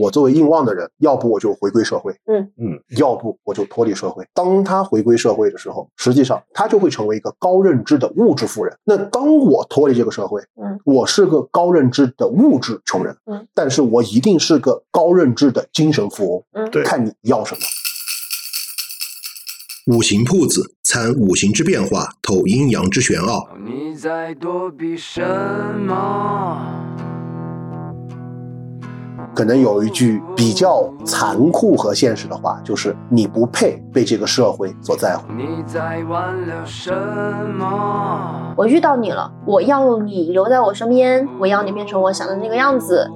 我作为硬旺的人，要不我就回归社会，嗯嗯，要不我就脱离社会。当他回归社会的时候，实际上他就会成为一个高认知的物质富人。那当我脱离这个社会，嗯，我是个高认知的物质穷人，嗯，但是我一定是个高认知的精神富翁，嗯对看你要什么。五行铺子参五行之变化，透阴阳之玄奥。你在躲避什么？可能有一句比较残酷和现实的话，就是你不配被这个社会所在乎。你在挽留什么？我遇到你了，我要你留在我身边，我要你变成我想的那个样子。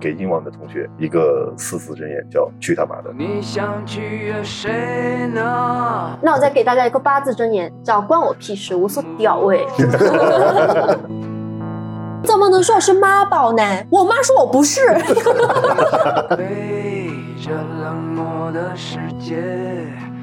给英王的同学一个四字真言，叫“去他妈的你想取悦谁呢？那我再给大家一个八字真言，叫“关我屁事，无所屌味”。怎么能说我是妈宝呢？我妈说我不是。背着冷漠的世界，何曾将你删掉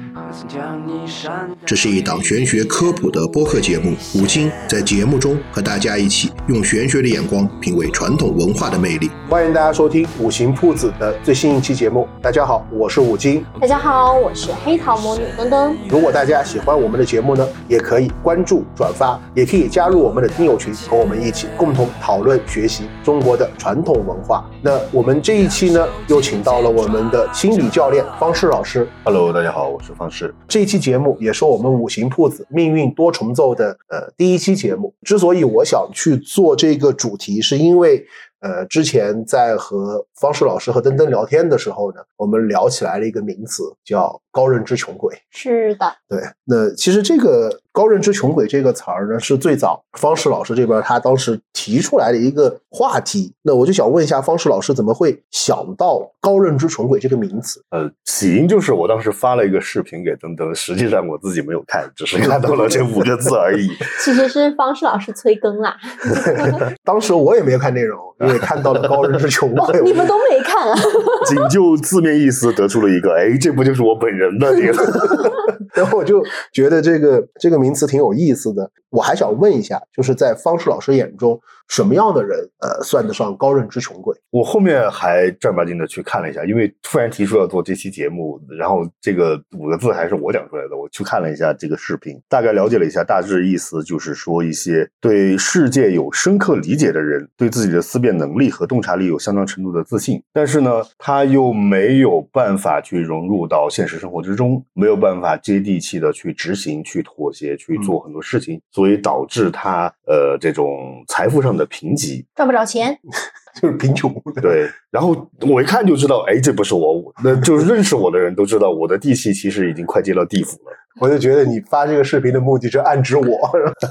这是一档玄学科普的播客节目，五金在节目中和大家一起用玄学的眼光品味传统文化的魅力。欢迎大家收听五行铺子的最新一期节目。大家好，我是五金。大家好，我是黑桃魔女登登。如果大家喜欢我们的节目呢，也可以关注、转发，也可以加入我们的听友群，和我们一起共同讨论学习中国的传统文化。那我们这一期呢，又请到了我们的心理教练方世老师。”，Hello，大家好，我是方式。这一期节目也是我们五行铺子命运多重奏的呃第一期节目。之所以我想去做这个主题，是因为呃之前在和方式老师和登登聊天的时候呢，我们聊起来了一个名词，叫高认知穷鬼。是的，对，那其实这个“高认知穷鬼”这个词儿呢，是最早方世老师这边他当时提出来的一个话题。那我就想问一下，方世老师怎么会想到“高认知穷鬼”这个名词？呃，起因就是我当时发了一个视频给登登，实际上我自己没有看，只是看到了这五个字而已。其实是方世老师催更啦。当时我也没有看内容，因为看到了“高认知穷哦鬼”，你们都没看啊？仅就字面意思得出了一个，哎，这不就是我本人的这个？然后我就觉得这个这个名词挺有意思的。我还想问一下，就是在方舒老师眼中，什么样的人呃算得上高认知穷鬼？我后面还正儿八经的去看了一下，因为突然提出要做这期节目，然后这个五个字还是我讲出来的，我去看了一下这个视频，大概了解了一下大致意思，就是说一些对世界有深刻理解的人，对自己的思辨能力和洞察力有相当程度的自信，但是呢，他又没有办法去融入到现实生活之中，没有办法接地气的去执行、去妥协、去做很多事情，所以导致他呃这种财富上的贫瘠，赚不着钱，就是贫穷。对，然后我一看就知道，哎，这不是我，那就是认识我的人都知道，我的地气其实已经快接到地府了。我就觉得你发这个视频的目的是暗指我。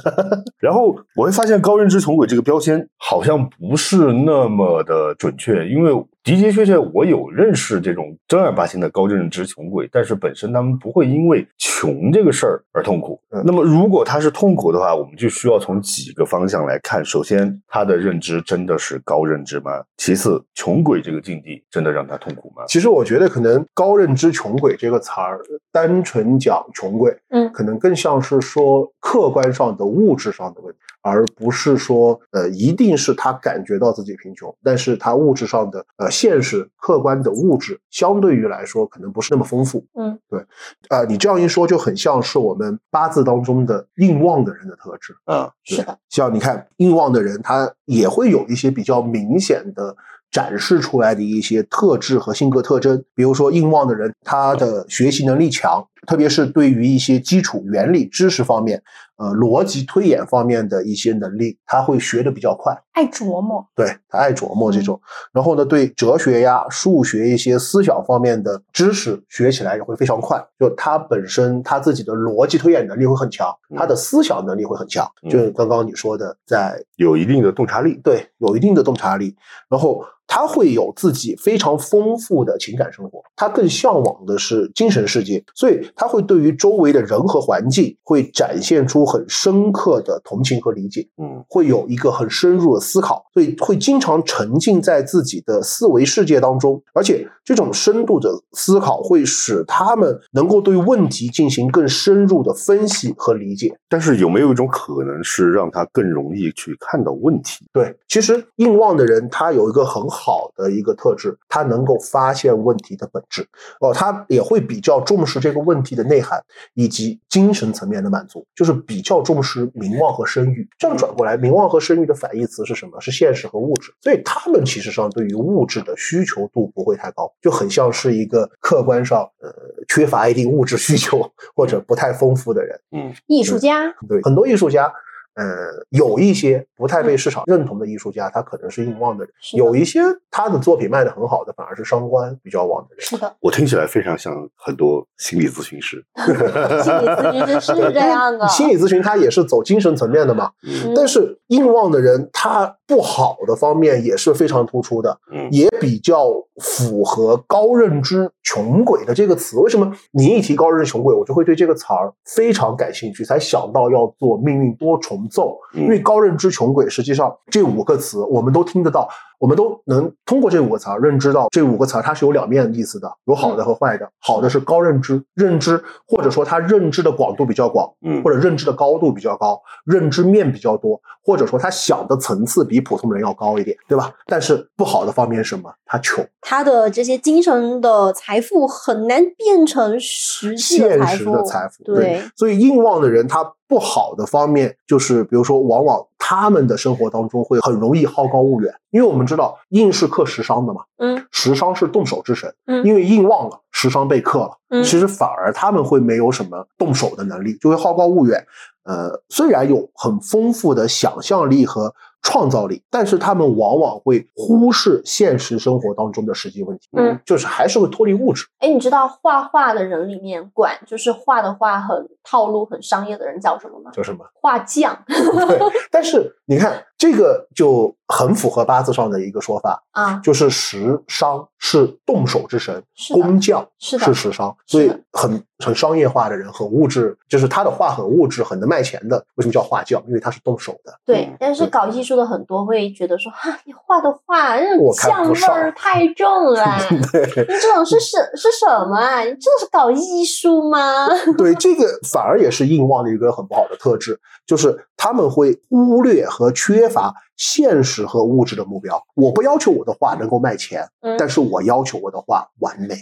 然后我会发现“高认知穷鬼”这个标签好像不是那么的准确，因为的的确确我有认识这种正儿八经的高认知穷鬼，但是本身他们不会因为穷这个事儿而痛苦。嗯那么如果他是痛苦的话，我们就需要从几个方向来看。首先，他的认知真的是高认知吗？其次，穷鬼这个境地真的让他痛苦吗？其实我觉得，可能“高认知穷鬼”这个词儿，单纯讲穷鬼，嗯可能更像是说客观上的物质上的问题，而不是说呃，一定是他感觉到自己贫穷，但是他物质上的呃现实客观的物质，相对于来说可能不是那么丰富。嗯，对，呃，你这样一说，就很像是我们八字当中的硬旺的人的特质。嗯，是的，像你看硬旺的人，他也会有一些比较明显的展示出来的一些特质和性格特征。比如说硬旺的人，他的学习能力强，特别是对于一些基础原理知识方面，呃，逻辑推演方面的一些能力，他会学的比较快。爱琢磨。对他爱琢磨这种，然后呢，对哲学呀、数学一些思想方面的知识学起来也会非常快。就他本身他自己的逻辑推演能力会很强，嗯他的思想能力会很强。嗯就刚刚你说的，在有一定的洞察力。对有一定的洞察力，然后他会有自己非常丰富的情感生活，他更向往的是精神世界。所以他会对于周围的人和环境会展现出很深刻的同情和理解，嗯会有一个很深入的思考，所以会经常沉浸在自己的思维世界当中，而且这种深度的思考会使他们能够对问题进行更深入的分析和理解。但是有没有一种可能是让他更容易去看到问题？对，其实硬旺的人他有一个很好的一个特质，他能够发现问题的本质。哦，他也会比较重视这个问题的内涵以及精神层面的满足，就是比较重视名望和声誉。这样转过来，名望和声誉的反义词是什么？是现实和物质。所以他们其实上对于物质的需求度不会太高，就很像是一个客观上呃缺乏一定物质需求或者不太丰富的人。嗯艺术家，对，很多艺术家，呃，有一些不太被市场认同的艺术家，他可能是硬旺的人；的有一些他的作品卖的很好的，反而是商官比较旺的人。是的，我听起来非常像很多心理咨询师。心理咨询师是这样的。心理咨询他也是走精神层面的嘛，嗯但是硬旺的人他不好的方面也是非常突出的，嗯也比较符合高认知穷鬼的这个词。为什么你一提高认知穷鬼，我就会对这个词儿非常感兴趣，才想到要做命运多重奏。嗯因为高认知穷鬼实际上这五个词我们都听得到，我们都能通过这五个词儿认知到这五个词儿它是有两面意思的，有好的和坏的。好的是高认知，认知或者说他认知的广度比较广，嗯或者认知的高度比较高，认知面比较多，或者说他想的层次比普通人要高一点，对吧？但是不好的方面是什么？他穷，他的这些精神的财富很难变成实际的现实财富，的财富。对，所以硬望的人他不好的方面就是，比如说，往往他们的生活当中会很容易好高骛远，因为我们知道印是克时伤的嘛，嗯。时伤是动手之神，嗯。因为印旺了，时商被克了，嗯其实反而他们会没有什么动手的能力，就会好高骛远。呃，虽然有很丰富的想象力和创造力，但是他们往往会忽视现实生活当中的实际问题，嗯，就是还是会脱离物质。哎，你知道画画的人里面管就是画的画很套路、很商业的人叫什么吗？叫什么？画匠 对，但是你看这个就很符合八字上的一个说法，啊，就是时商是动手之神，工匠是的是时尚，所以很很商业化的人，很物质，就是他的画很物质，很能卖钱的。为什么叫画匠？因为他是动手的。对嗯，但是搞艺术的很多会觉得说，哈，你画的画那我看酱味儿太重了，对你这种是什是什么啊？你这是搞艺术吗？对，这个反而也是硬旺的一个很不好的特质，就是他们会忽略和缺乏现实和物质的目标。我不要求我的画能够卖钱，嗯但是我要求我的画完美。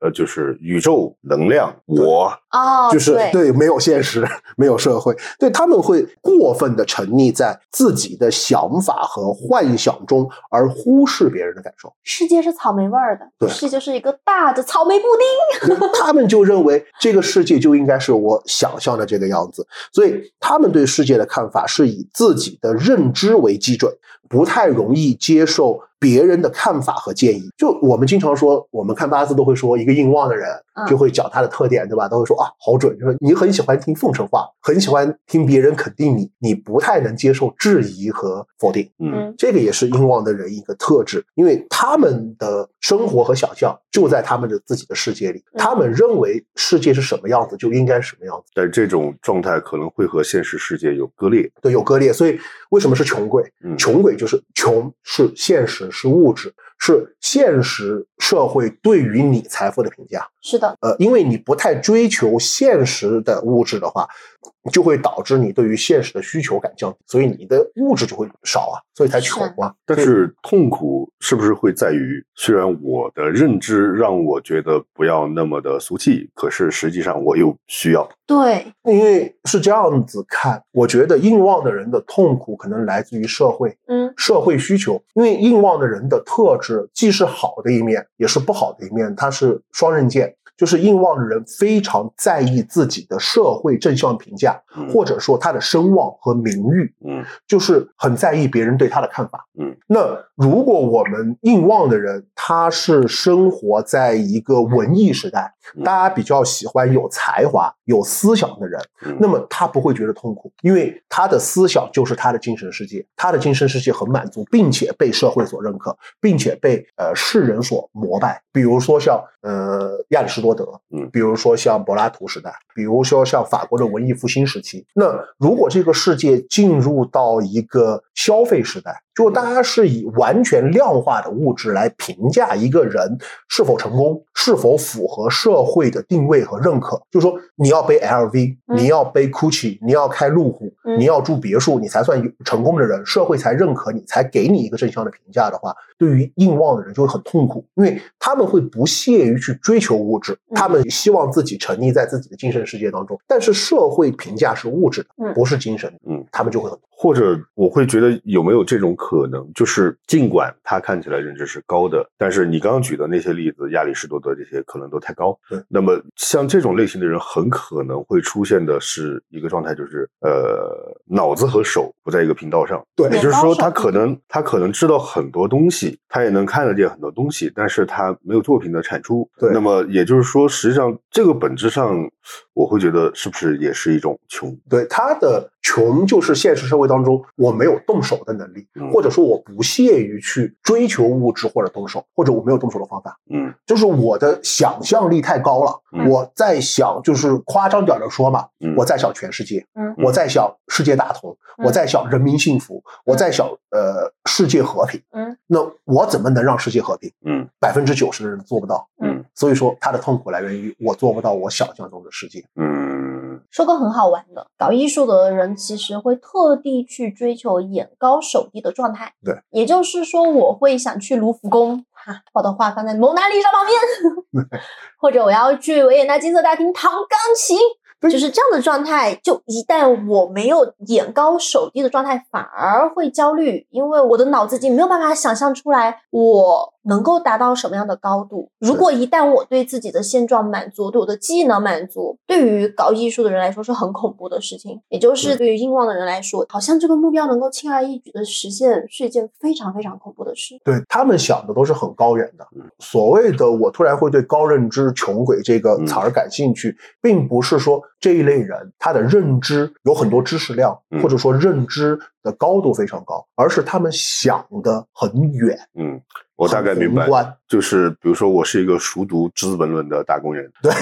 呃，就是宇宙能量，我哦，就是对，没有现实，没有社会，对他们会过分的沉溺在自己的想法和幻想中，而忽视别人的感受。世界是草莓味儿的，对世界是一个大的草莓布丁。他们就认为这个世界就应该是我想象的这个样子，所以他们对世界的看法是以自己的认知为基基准，不太容易接受别人的看法和建议。就我们经常说，我们看八字都会说，一个硬旺的人嗯就会讲他的特点，对吧？都会说啊，好准，就是你很喜欢听奉承话，很喜欢听别人肯定你，你不太能接受质疑和否定。嗯嗯这个也是硬旺的人一个特质，因为他们的生活和想象就在他们的自己的世界里，嗯他们认为世界是什么样子就应该是什么样子，但这种状态可能会和现实世界有割裂。对，有割裂。所以为什么是穷鬼？嗯穷鬼就是穷是现实，是物质，是现实社会对于你财富的评价。是的，呃，因为你不太追求现实的物质的话，就会导致你对于现实的需求感降低，所以你的物质就会少啊，所以才穷啊。但是痛苦是不是会在于，虽然我的认知让我觉得不要那么的俗气，可是实际上我又需要。对，因为是这样子看，我觉得硬望的人的痛苦可能来自于社会，嗯社会需求。因为硬望的人的特质既是好的一面，也是不好的一面，它是双刃剑。就是印旺的人非常在意自己的社会正向评价，嗯。或者说他的声望和名誉，嗯。就是很在意别人对他的看法。嗯，那如果我们印旺的人，他是生活在一个文艺时代，嗯。大家比较喜欢有才华、有思想的人，嗯。那么他不会觉得痛苦，因为他的思想就是他的精神世界，他的精神世界很满足，并且被社会所认可，并且被呃世人所膜拜。比如说像呃亚亚里士多德，嗯比如说像柏拉图时代，比如说像法国的文艺复兴时期。那如果这个世界进入到一个消费时代，就大家是以完全量化的物质来评价一个人是否成功，是否符合社会的定位和认可。就是说，你要背 LV，嗯。你要背 GUCCI，你要开路虎，嗯。你要住别墅，你才算有成功的人，社会才认可你，才给你一个正向的评价的话，对于硬望的人就会很痛苦，因为他们会不屑于去追求物质，嗯。他们希望自己沉溺在自己的精神世界当中。但是社会评价是物质的，嗯。不是精神的，嗯，他们就会很或者我会觉得有没有这种可能，就是尽管他看起来认知是高的，但是你刚刚举的那些例子，亚里士多德这些可能都太高。对，那么像这种类型的人，很可能会出现的是一个状态，就是呃，脑子和手不在一个频道上。对也就是说，他可能他可能知道很多东西，他也能看得见很多东西，但是他没有作品的产出。对那么也就是说，实际上这个本质上，我会觉得是不是也是一种穷？对他的穷，就是现实社会当中我没有动手的能力，嗯或者说我不屑于去追求物质或者动手，或者我没有动手的方法，嗯就是我的想象力太高了。嗯我在想，就是夸张点的说嘛，嗯我在想全世界，嗯我在想世界大同，嗯我在想人民幸福，我在想呃世界和平。嗯，那我怎么能让世界和平？嗯百分之九十的人做不到。嗯所以说他的痛苦来源于我做不到我想象中的世界。嗯说个很好玩的，搞艺术的人其实会特地去追求眼高手低的状态。对，也就是说，我会想去卢浮宫，哈，把我的画放在蒙娜丽莎旁边，或者我要去维也纳金色大厅弹钢琴。就是这样的状态，就一旦我没有眼高手低的状态，反而会焦虑，因为我的脑子已经没有办法想象出来我能够达到什么样的高度。如果一旦我对自己的现状满足，对我的技能满足，对于搞艺术的人来说是很恐怖的事情。也就是对于硬望的人来说，好像这个目标能够轻而易举的实现，是一件非常非常恐怖的事。对他们想的都是很高远的嗯。所谓的我突然会对高认知穷鬼这个嗯词儿感兴趣，并不是说这一类人他的认知有很多知识量，嗯或者说认知的高度非常高，而是他们想的很远。嗯，我大概明白就是比如说我是一个熟读《资本论》的打工人，对，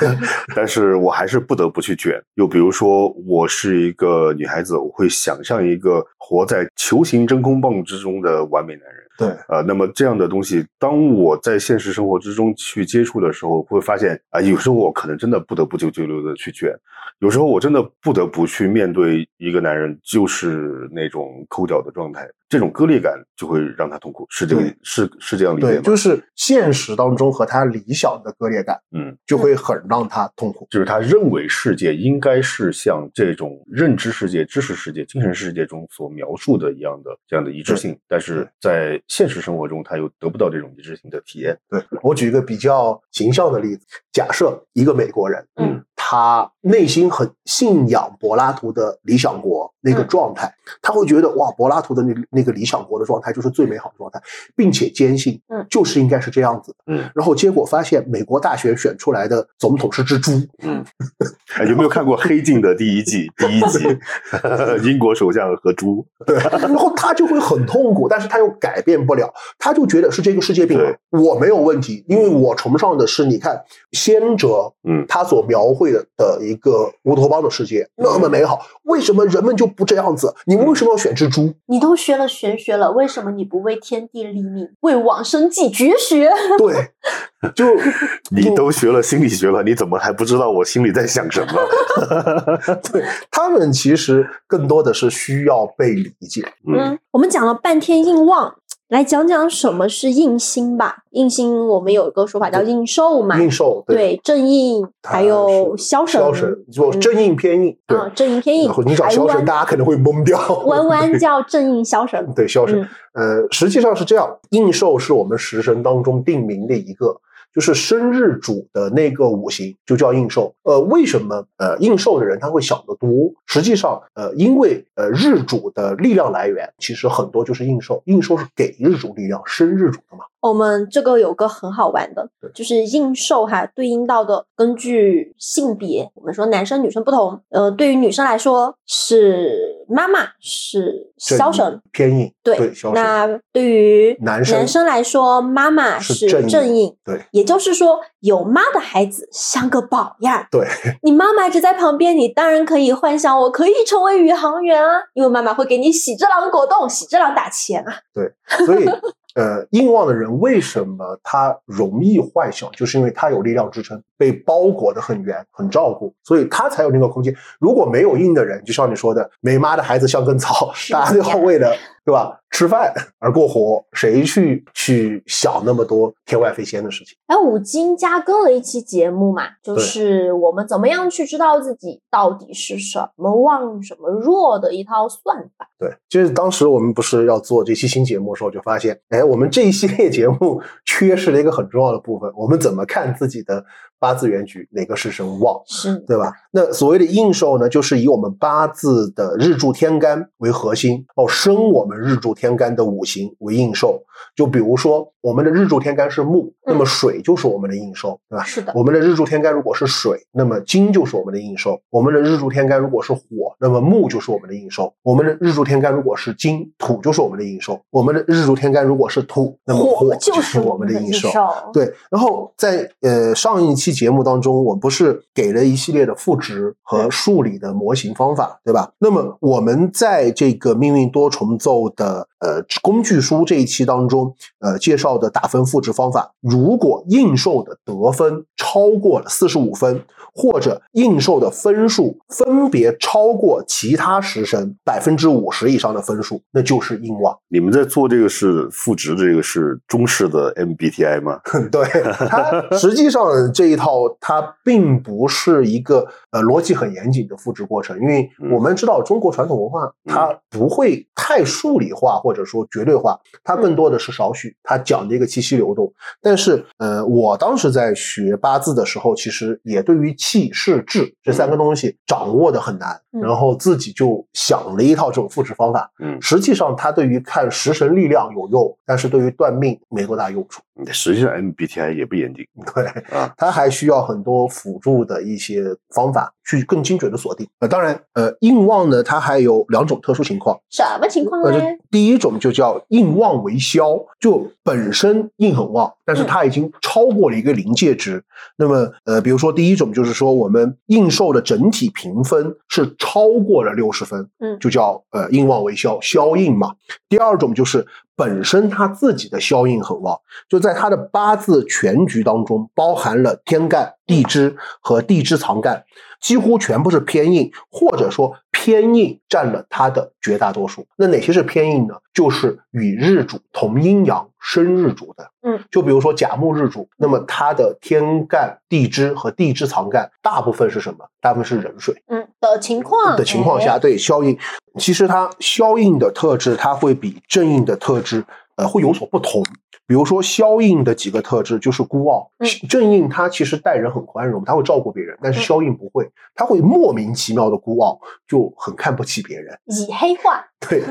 但是我还是不得不去卷。又比如说我是一个女孩子，我会想象一个活在球形真空棒之中的完美男人。对，呃，那么这样的东西，当我在现实生活之中去接触的时候，会发现啊、有时候我可能真的不得不就就溜的去卷，有时候我真的不得不去面对一个男人就是那种抠脚的状态，这种割裂感就会让他痛苦，是这个是是这样理解对，吗？就是现实当中和他理想的割裂感，嗯，就会很让他痛苦。就是他认为世界应该是像这种认知世界、知识世界、精神世界中所描述的一样的这样的一致性，但是在现实生活中，他又得不到这种一致性的体验。对我举一个比较形象的例子，假设一个美国人，嗯，他内心很信仰柏拉图的理想国那个嗯。状态，他会觉得哇，柏拉图的那那个理想国的状态就是最美好的状态，并且坚信，嗯。就是应该是这样子的。嗯。然后结果发现美国大选选出来的总统是只猪，嗯，哎有没有看过《黑镜》的第一季？第一集，英国首相和猪。对，然后他就会很痛苦，但是他又改变不了，他就觉得是这个世界病了，我没有问题，因为我崇尚的是你看先哲，嗯。他所描绘的的一个乌托邦的世界那么美好，为什么人们就不这样子？你为什么要选蜘蛛？你都学了玄学了，为什么你不为天地立命，为往生继绝学？对，就 你都学了心理学了，你怎么还不知道我心里在想什么？对他们其实更多的是需要被理解。嗯嗯，我们讲了半天硬旺，来讲讲什么是印星吧。印星我们有一个说法叫印寿嘛，印寿对，正印还有是消神，枭神，就嗯。正印偏印，对。啊，正印偏印然后，你讲台湾消神，大家可能会懵掉。弯弯叫正印枭神，对枭神，嗯。呃，实际上是这样，印寿是我们食神当中定名的一个，就是生日主的那个五行就叫应寿。呃，为什么呃应寿的人他会想得多？实际上，呃，因为呃日主的力量来源其实很多就是应寿，应寿是给日主力量，生日主的嘛。我们这个有个很好玩的，就是应寿哈，对应到的根据性别，我们说男生女生不同。呃，对于女生来说是妈妈是正消神，偏硬，对，对，那对于男生生来说，妈妈是是正印正印，对，也就是说，有妈的孩子像个宝呀。对，你妈妈一直在旁边，你当然可以幻想我可以成为宇航员啊，因为妈妈会给你喜之郎果冻、喜之郎打钱啊。对所以，呃，硬望的人为什么他容易幻想，就是因为他有力量支撑，被包裹的很圆，很照顾，所以他才有那个空间。如果没有硬的人，就像你说的，没妈的孩子像根草，大家都要为了对吧吃饭而过活，谁去去想那么多天外飞仙的事情？哎，五金加更了一期节目嘛，就是我们怎么样去知道自己到底是什么旺什么弱的一套算法。对，就是当时我们不是要做这期新节目的时候，就发现，哎，我们这一系列节目 缺失了一个很重要的部分，我们怎么看自己的八字原局哪个是神旺？是对吧？那所谓的应寿呢，就是以我们八字的日柱天干为核心，哦，生我们日柱天干的五行为应寿。就比如说，我们的日柱天干是木，那么水就是我们的应受，对吧？是的，我们的日柱天干如果是水，那么金就是我们的应受；我们的日柱天干如果是火，那么木就是我们的应受；我们的日柱天干如果是金，土就是我们的应受；我们的日柱天干如果是土，那么火就就是我们的应受。应受。对，然后在呃上一期节目当中，我不是给了一系列的赋值和数理的模型方法，对吧？那么我们在这个命运多重奏的呃工具书这一期当中，呃介绍的打分赋值方法，如果应受的得分超过了四十五分，或者应受的分数分别超过其他食神百分之五十以上的分数，那就是应旺。你们在做这个是赋值的这个是中式的 MBTI 吗？对它实际上这一套它并不是一个呃逻辑很严谨的复制过程，因为我们知道中国传统文化它不会太数理化或者说绝对化，它更多的是少许，它讲的一个气息流动。但是呃，我当时在学八字的时候，其实也对于气势志这三个东西掌握的很难，嗯然后自己就想了一套这种复制方法。嗯，实际上它对于看食神力量有用，但是对于断命没多大用处。实际上 MBTI 也不严谨对，啊。它还需要很多辅助的一些方法去更精准的锁定。呃，当然，呃，硬旺呢，它还有两种特殊情况。什么情况呃，呢？这第一种就叫硬旺为消，就本身硬很旺，但是它已经超过了一个临界值。那么，呃，比如说第一种就是说，我们应受的整体评分是超过了六十分，嗯就叫呃应旺为消，消应嘛。第二种就是本身他自己的消应很旺，就在他的八字全局当中包含了天干、地支和地支藏干，几乎全部是偏硬，或者说偏硬占了它的绝大多数。那哪些是偏硬呢？就是与日主同阴阳生日主的。嗯，就比如说甲木日主，那么它的天干、地支和地支藏干大部分是什么？大部分是壬水。嗯的情况的情况下，哎对消印，其实它消印的特质，它会比正印的特质，呃，会有所不同。比如说萧印的几个特质就是孤傲，嗯正印他其实待人很宽容，他会照顾别人，但是嗯消印不会，他会莫名其妙的孤傲，就很看不起别人。以黑化，对，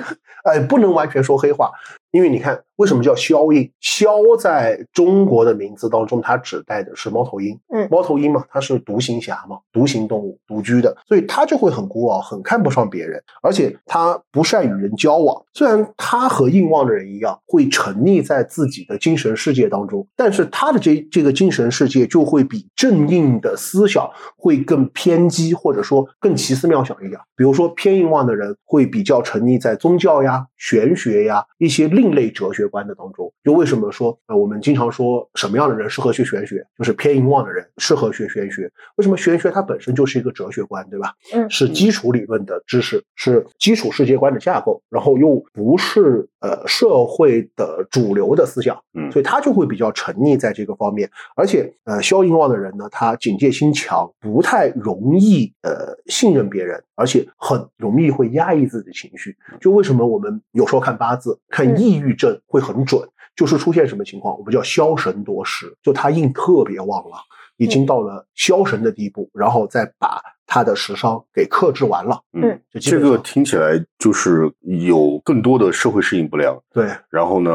哎，不能完全说黑话，因为你看为什么叫枭印？枭在中国的名字当中，它指代的是猫头鹰。嗯猫头鹰嘛，它是独行侠嘛，独行动物，独居的，所以它就会很孤傲，很看不上别人，而且它不善与人交往。虽然它和硬旺的人一样，会沉溺在自己的精神世界当中，但是他的这这个精神世界就会比正印的思想会更偏激，或者说更奇思妙想一点。比如说偏硬旺的人会比较沉溺在宗教呀、玄学呀一些另类哲学观的当中。就为什么说呃我们经常说什么样的人适合学玄学，就是偏淫妄的人适合学玄学。为什么玄学它本身就是一个哲学观，对吧？嗯是基础理论的知识，是基础世界观的架构，然后又不是呃社会的主流的思想，嗯所以他就会比较沉溺在这个方面。而且呃，消硬旺的人呢，他警戒心强，不太容易呃信任别人，而且很容易会压抑自己的情绪。就为什么我们有时候看八字看嗯抑郁症会很准，就是出现什么情况，我们叫消神夺食，就他印特别旺了。已经到了消神的地步，然后再把他的食伤给克制完了。嗯，这个听起来就是有更多的社会适应不良，对然后呢，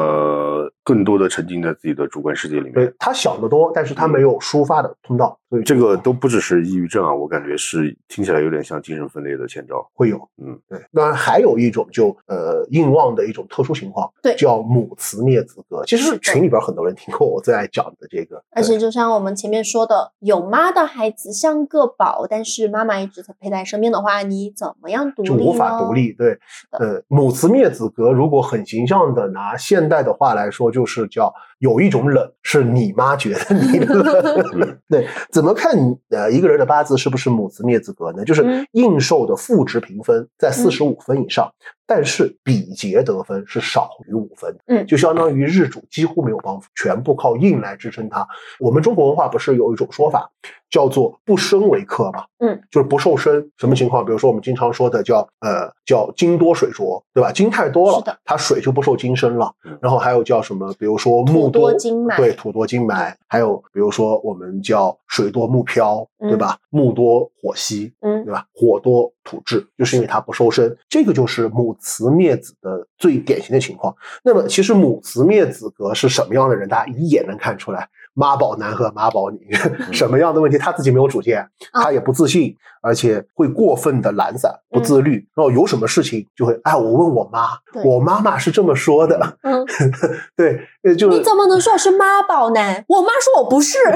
更多的沉浸在自己的主观世界里面。对他想得多，但是他没有抒发的通道，所以这个都不只是抑郁症啊，我感觉是听起来有点像精神分裂的前兆。会有。嗯，对，当然还有一种就呃硬望的一种特殊情况，对叫母慈灭子格。其实群里边很多人听过我最爱讲的这个，而且就像我们前面说的，有妈的孩子像个宝，但是妈妈一直陪在身边的话，你怎么样独立？就无法独立。对，呃，母慈灭子格，如果很形象的拿现代的话来说，就是叫有一种冷是你妈觉得你冷。对，怎么看呃一个人的八字是不是母子灭子格呢？就是嗯应受的赋值评分在四十五分以上，但是比劫得分是少于五分，嗯就相当于日主几乎没有帮扶，全部靠印来支撑它。我们中国文化不是有一种说法叫做不生为克嘛？嗯，就是不受生。什么情况？比如说我们经常说的叫呃叫金多水浊，对吧？金太多了是的，它水就不受金生了嗯。然后还有叫什么？比如说木土多金埋对，土多金埋。还有比如说我们叫水多木漂，对吧？木多火熄，嗯对吧？火多土质，就是因为它不收身，这个就是母慈灭子的最典型的情况。那么其实母慈灭子格是什么样的人，大家一眼能看出来。妈宝男和妈宝女什么样的问题？他自己没有主见，啊他也不自信，而且会过分的懒散、不自律。然后有什么事情就会，哎，我问我妈，我妈妈是这么说的。嗯，对，呃就是你怎么能说我是妈宝男？我妈说我不是。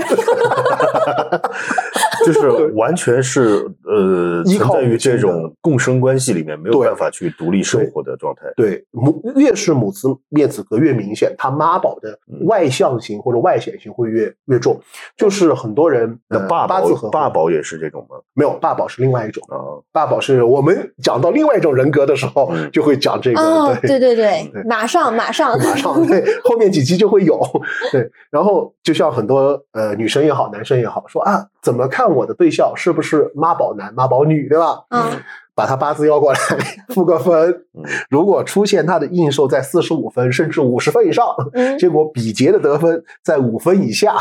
就是 完全是呃依靠存在于这种共生关系里面，没有办法去独立生活的状态。对母越是母慈面子格越明显，他妈宝的嗯外向型或者外显型会越越重。就是很多人的爸爸八字合宝爸宝也是这种吗？没有爸宝是另外一种，啊，爸宝是我们讲到另外一种人格的时候嗯就会讲这个。哦，对对对对，马上马上 马上对，后面几期就会有 对。然后就像很多呃女生也好，男生也好，说啊，怎么看我的对象是不是妈宝男、妈宝女，对吧？嗯把他八字要过来，复个分嗯。如果出现他的应受在四十五分甚至五十分以上，嗯结果比劫的得分在五分以下，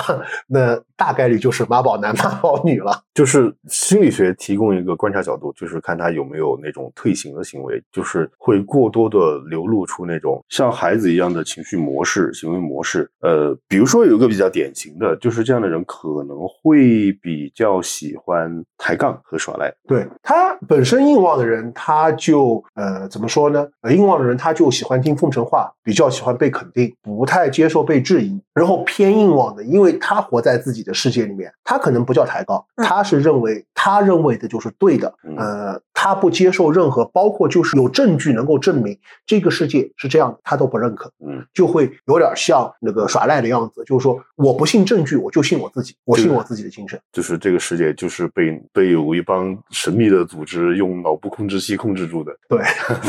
那大概率就是妈宝男、妈宝女了。就是心理学提供一个观察角度，就是看他有没有那种退行的行为，就是会过多的流露出那种像孩子一样的情绪模式、行为模式。呃，比如说有一个比较典型的，就是这样的人可能会比较喜欢抬杠和耍赖。对他本身硬旺的人，他就呃怎么说呢？呃，硬旺的人他就喜欢听奉承话，比较喜欢被肯定，不太接受被质疑。然后偏硬旺的，因为他活在自己的世界里面，他可能不叫抬杠，嗯他是认为他认为的就是对的。嗯呃，他不接受任何，包括就是有证据能够证明这个世界是这样的，他都不认可。嗯，就会有点像那个耍赖的样子，就是说我不信证据，我就信我自己，我信我自己的精神。就是这个世界就是被被有一帮神秘的组织用脑部控制系控制住的。对，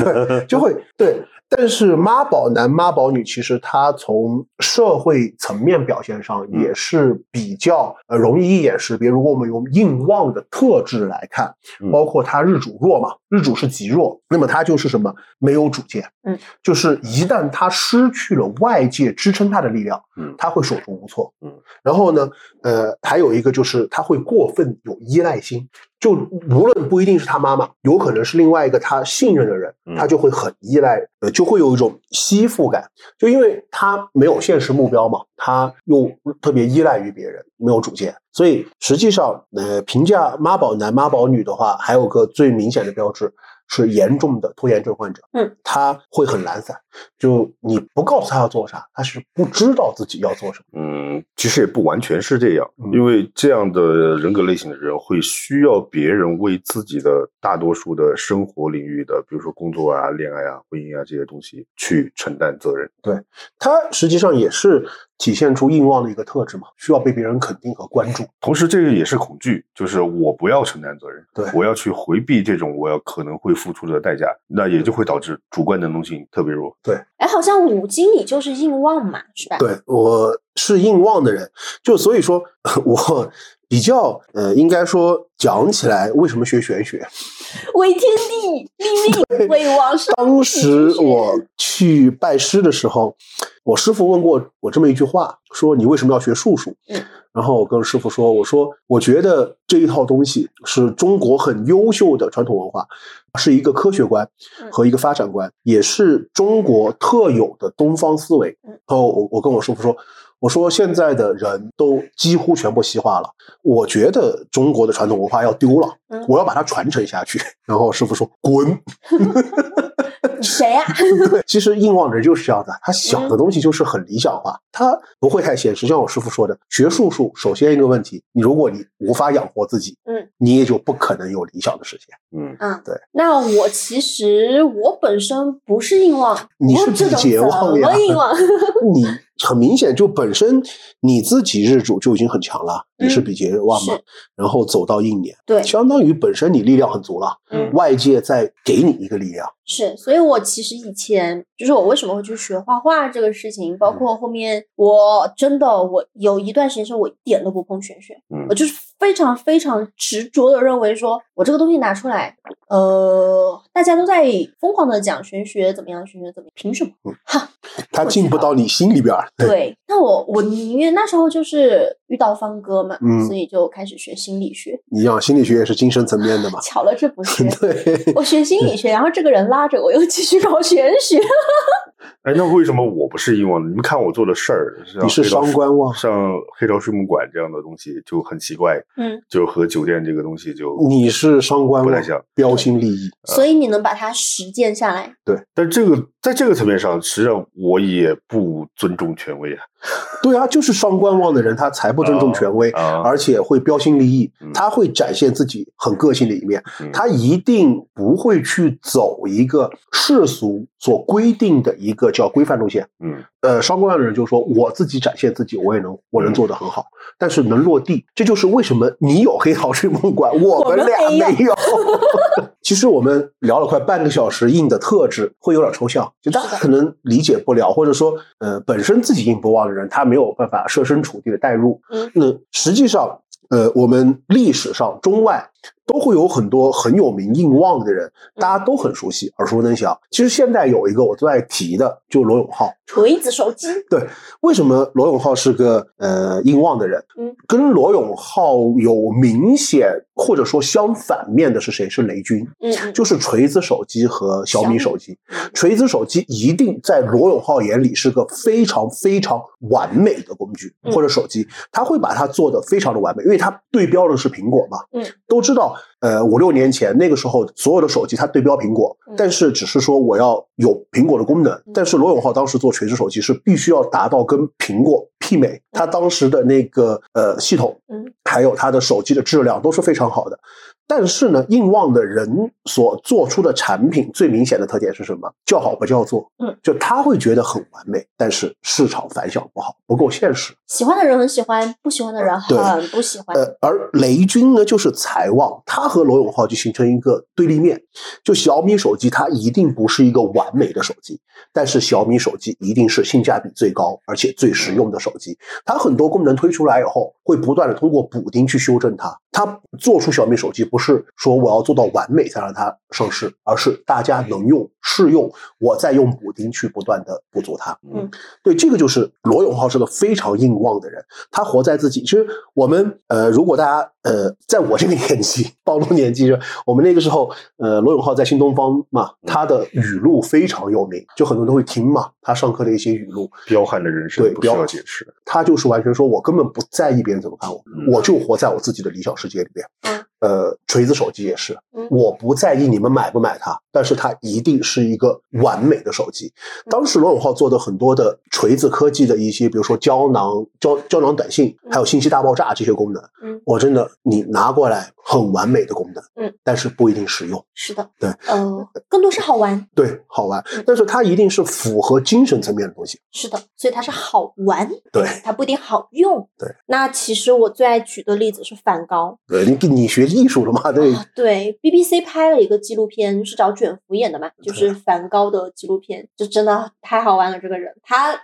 对，就会对。但是妈宝男、妈宝女，其实他从社会层面表现上嗯也是比较呃容易一眼识别。如果我们用硬旺的特质来看，嗯包括他日主弱嘛，日主是极弱，那么他就是什么没有主见，嗯，就是一旦他失去了外界支撑他的力量，嗯他会手足无措，嗯，然后呢，呃，还有一个就是他会过分有依赖心，就无论不一定是他妈妈，有可能是另外一个他信任的人嗯，他就会很依赖，呃，就会有一种吸附感，就因为他没有现实目标嘛，他又特别依赖于别人，没有主见，所以实际上，呃，评价妈宝男、妈宝女的话，还有个最明显的标志是严重的拖延症患者，嗯，他会很懒散，就你不告诉他要做啥，他是不知道自己要做什么。嗯，其实也不完全是这样，嗯因为这样的人格类型的人会需要别人为自己的大多数的生活领域的，比如说工作啊、恋爱啊、婚姻啊这些东西去承担责任。对他实际上也是体现出硬旺的一个特质嘛，需要被别人肯定和关注。同时，这个也是恐惧，就是我不要承担责任，对我要去回避这种我要可能会付出的代价，那也就会导致主观能动性特别弱。哎，好像五经理就是硬旺嘛，是吧？对我是硬旺的人，就所以说 我比较呃，应该说讲起来，为什么学玄学？为天地立命，为 王社。当时我去拜师的时候，我师傅问过我这么一句话，说你为什么要学术数？嗯，然后我跟师傅说，我说我觉得这一套东西是中国很优秀的传统文化，是一个科学观嗯和一个发展观，也是中国特有的东方思维。嗯然后我我跟我师傅说。我说现在的人都几乎全部西化了，我觉得中国的传统文化要丢了，嗯我要把它传承下去。然后师傅说滚，谁呀、对，其实硬望人就是这样的，他想的东西就是很理想化，他不会太现实。像我师傅说的，学术术首先一个问题，你如果你无法养活自己，嗯，你也就不可能有理想的实现。嗯，嗯，对。那我其实我本身不是硬望，你是我这种比劫旺怎呀么硬望？你很明显就本身你自己日主就已经很强了，你是嗯比劫旺嘛，然后走到应年，对，相当于本身你力量很足了，嗯外界再给你一个力量。是，所以我其实以前就是我为什么会去学画画这个事情，包括后面我真的我有一段时间是我一点都不碰玄学，嗯我就是非常非常执着的认为说我这个东西拿出来，呃，大家都在疯狂的讲玄学怎么样，玄学怎么样，凭什么？哈，他进不到你心里边儿。对，那我我宁愿那时候就是遇到方哥嘛，嗯所以就开始学心理学。一样，心理学也是精神层面的嘛。巧了，这不 是对，我学心理学，然后这个人拉着我又继续搞玄学。哎，那为什么我不是硬旺呢？你们看我做的事儿，你是黑道伤官旺像黑潮水母馆这样的东西就很奇怪，嗯，就和酒店这个东西就你是伤官旺不太像，标新立异。所以你能把它实践下来，对但这个在这个层面上，实际上我也不尊重权威啊。对啊，就是伤官望的人，他才不尊重权威，啊而且会标新立异嗯，他会展现自己很个性的一面，嗯他一定不会去走一个世俗所规定的一个叫规范路线。嗯呃，双规范的人就说我自己展现自己，我也能我能做得很好，但是能落地，这就是为什么你有黑桃睡梦馆，我 我们们俩没有没有。其实我们聊了快半个小时，硬的特质会有点抽象，就大家可能理解不了，或者说，呃，本身自己硬不旺的人，他没有办法设身处地的代入。嗯那实际上，呃，我们历史上中外都会有很多很有名硬旺的人，大家都很熟悉，耳熟能详。其实现在有一个我最爱提的，就罗永浩。锤子手机，对，为什么罗永浩是个呃硬旺的人？嗯，跟罗永浩有明显或者说相反面的是谁？是雷军，嗯嗯，就是锤子手机和小小米米手机。嗯锤子手机一定在罗永浩眼里是个非常非常完美的工具嗯或者手机，他会把它做的非常的完美，因为它对标的是苹果嘛。嗯，都知道，呃，五六年前那个时候，所有的手机它对标苹果，嗯但是只是说我要有苹果的功能。嗯但是罗永浩当时做垂直手机是必须要达到跟苹果媲美，他当时的那个呃系统，嗯，还有他的手机的质量都是非常好的。但是呢，硬旺的人所做出的产品最明显的特点是什么？叫好不叫座。嗯，就他会觉得很完美，但是市场反响不好，不够现实。喜欢的人很喜欢，不喜欢的人很不喜欢。呃，而雷军呢，就是财旺，他和罗永浩就形成一个对立面。就小米手机，它一定不是一个完美的手机，但是小米手机一定是性价比最高而且最实用的手机。它很多功能推出来以后，会不断的通过补丁去修正它。它做出小米手机，不是说我要做到完美才让它上市，而是大家能用、试用，我再用补丁去不断的补足它。嗯，对，这个就是罗永浩是个非常硬旺的人，他活在自己。其实我们呃，如果大家呃，在我这个 年纪暴露年纪，我们那个时候呃，罗永浩在新东方嘛，他的语录非常有名，就很多人都会听嘛，他上课的一些语录，彪悍的人生不需对彪要解释。他就是完全说我根本不在意别人怎么看我，嗯我就活在我自己的理想世界里边。嗯呃，锤子手机也是嗯，我不在意你们买不买它，但是它一定是一个完美的手机。嗯当时罗永浩做的很多的锤子科技的一些，比如说胶囊、胶胶囊短信，还有信息大爆炸这些功能，嗯，我真的你拿过来很完美的功能，嗯，但是不一定实用。是的，对，呃，更多是好玩，对，好玩嗯，但是它一定是符合精神层面的东西。是的，所以它是好玩，对，它不一定好用。对，那其实我最爱举的例子是梵高。对，你你学艺术了嘛？对，啊，对，BBC 拍了一个纪录片，是找卷福演的嘛，就是梵高的纪录片，就真的太好玩了。这个人，他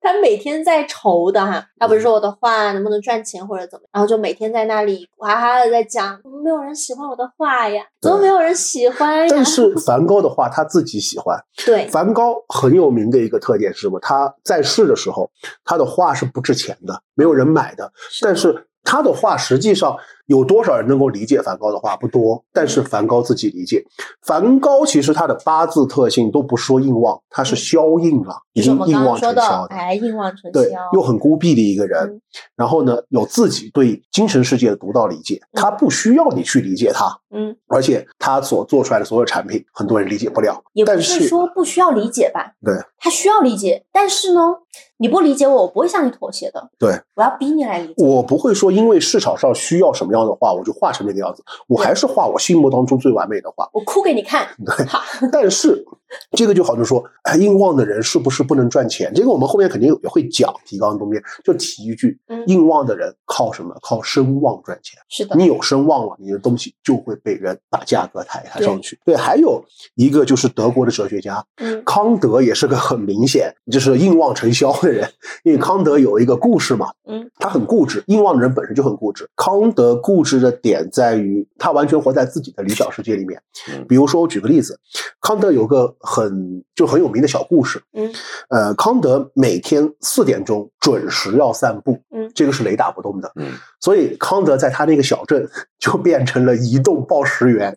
他每天在愁的哈，他不是说我的画能不能赚钱或者怎么，然后就每天在那里哇哈的在讲，怎么没有人喜欢我的画呀？怎么没有人喜欢呀？但是 梵高的画他自己喜欢。对，梵高很有名的一个特点是什么？他在世的时候，他的画是不值钱的，没有人买的。但是他的画实际上有多少人能够理解梵高的画？不多。但是梵高自己理解。梵高其实他的八字特性都不说硬旺，他是消硬了，已经硬旺成消，的。哎，硬旺成对消，，又很孤僻的一个人，嗯然后呢，有自己对精神世界的独到理解，他不需要你去理解他，嗯，而且他所做出来的所有产品，很多人理解不了。也是说不需要理解吧，对他需要理解，但是呢，你不理解我，我不会向你妥协的，对，我要逼你来理解。我不会说因为市场上需要什么样的话，我就画成那个样子，我还是画我心目当中最完美的画。我哭给你看，对。好，但是这个就好像说，哎，硬旺的人是不是不能赚钱？这个我们后面肯定也会讲，提纲中间就提一句，嗯硬旺的人靠什么？靠声望赚钱。是的，你有声望了，你的东西就会被人把价格抬抬上去。对，还有一个就是德国的哲学家嗯康德，也是个很明显就是硬旺成消的人。因为康德有一个故事嘛，嗯，他很固执，硬旺的人本身就很固执。康德固执的点在于他完全活在自己的理想世界里面。嗯比如说，我举个例子，康德有个很就很有名的小故事，嗯。呃，康德每天四点钟准时要散步，嗯。这个是雷打不动的，嗯，所以康德在他那个小镇就变成了移动报时员，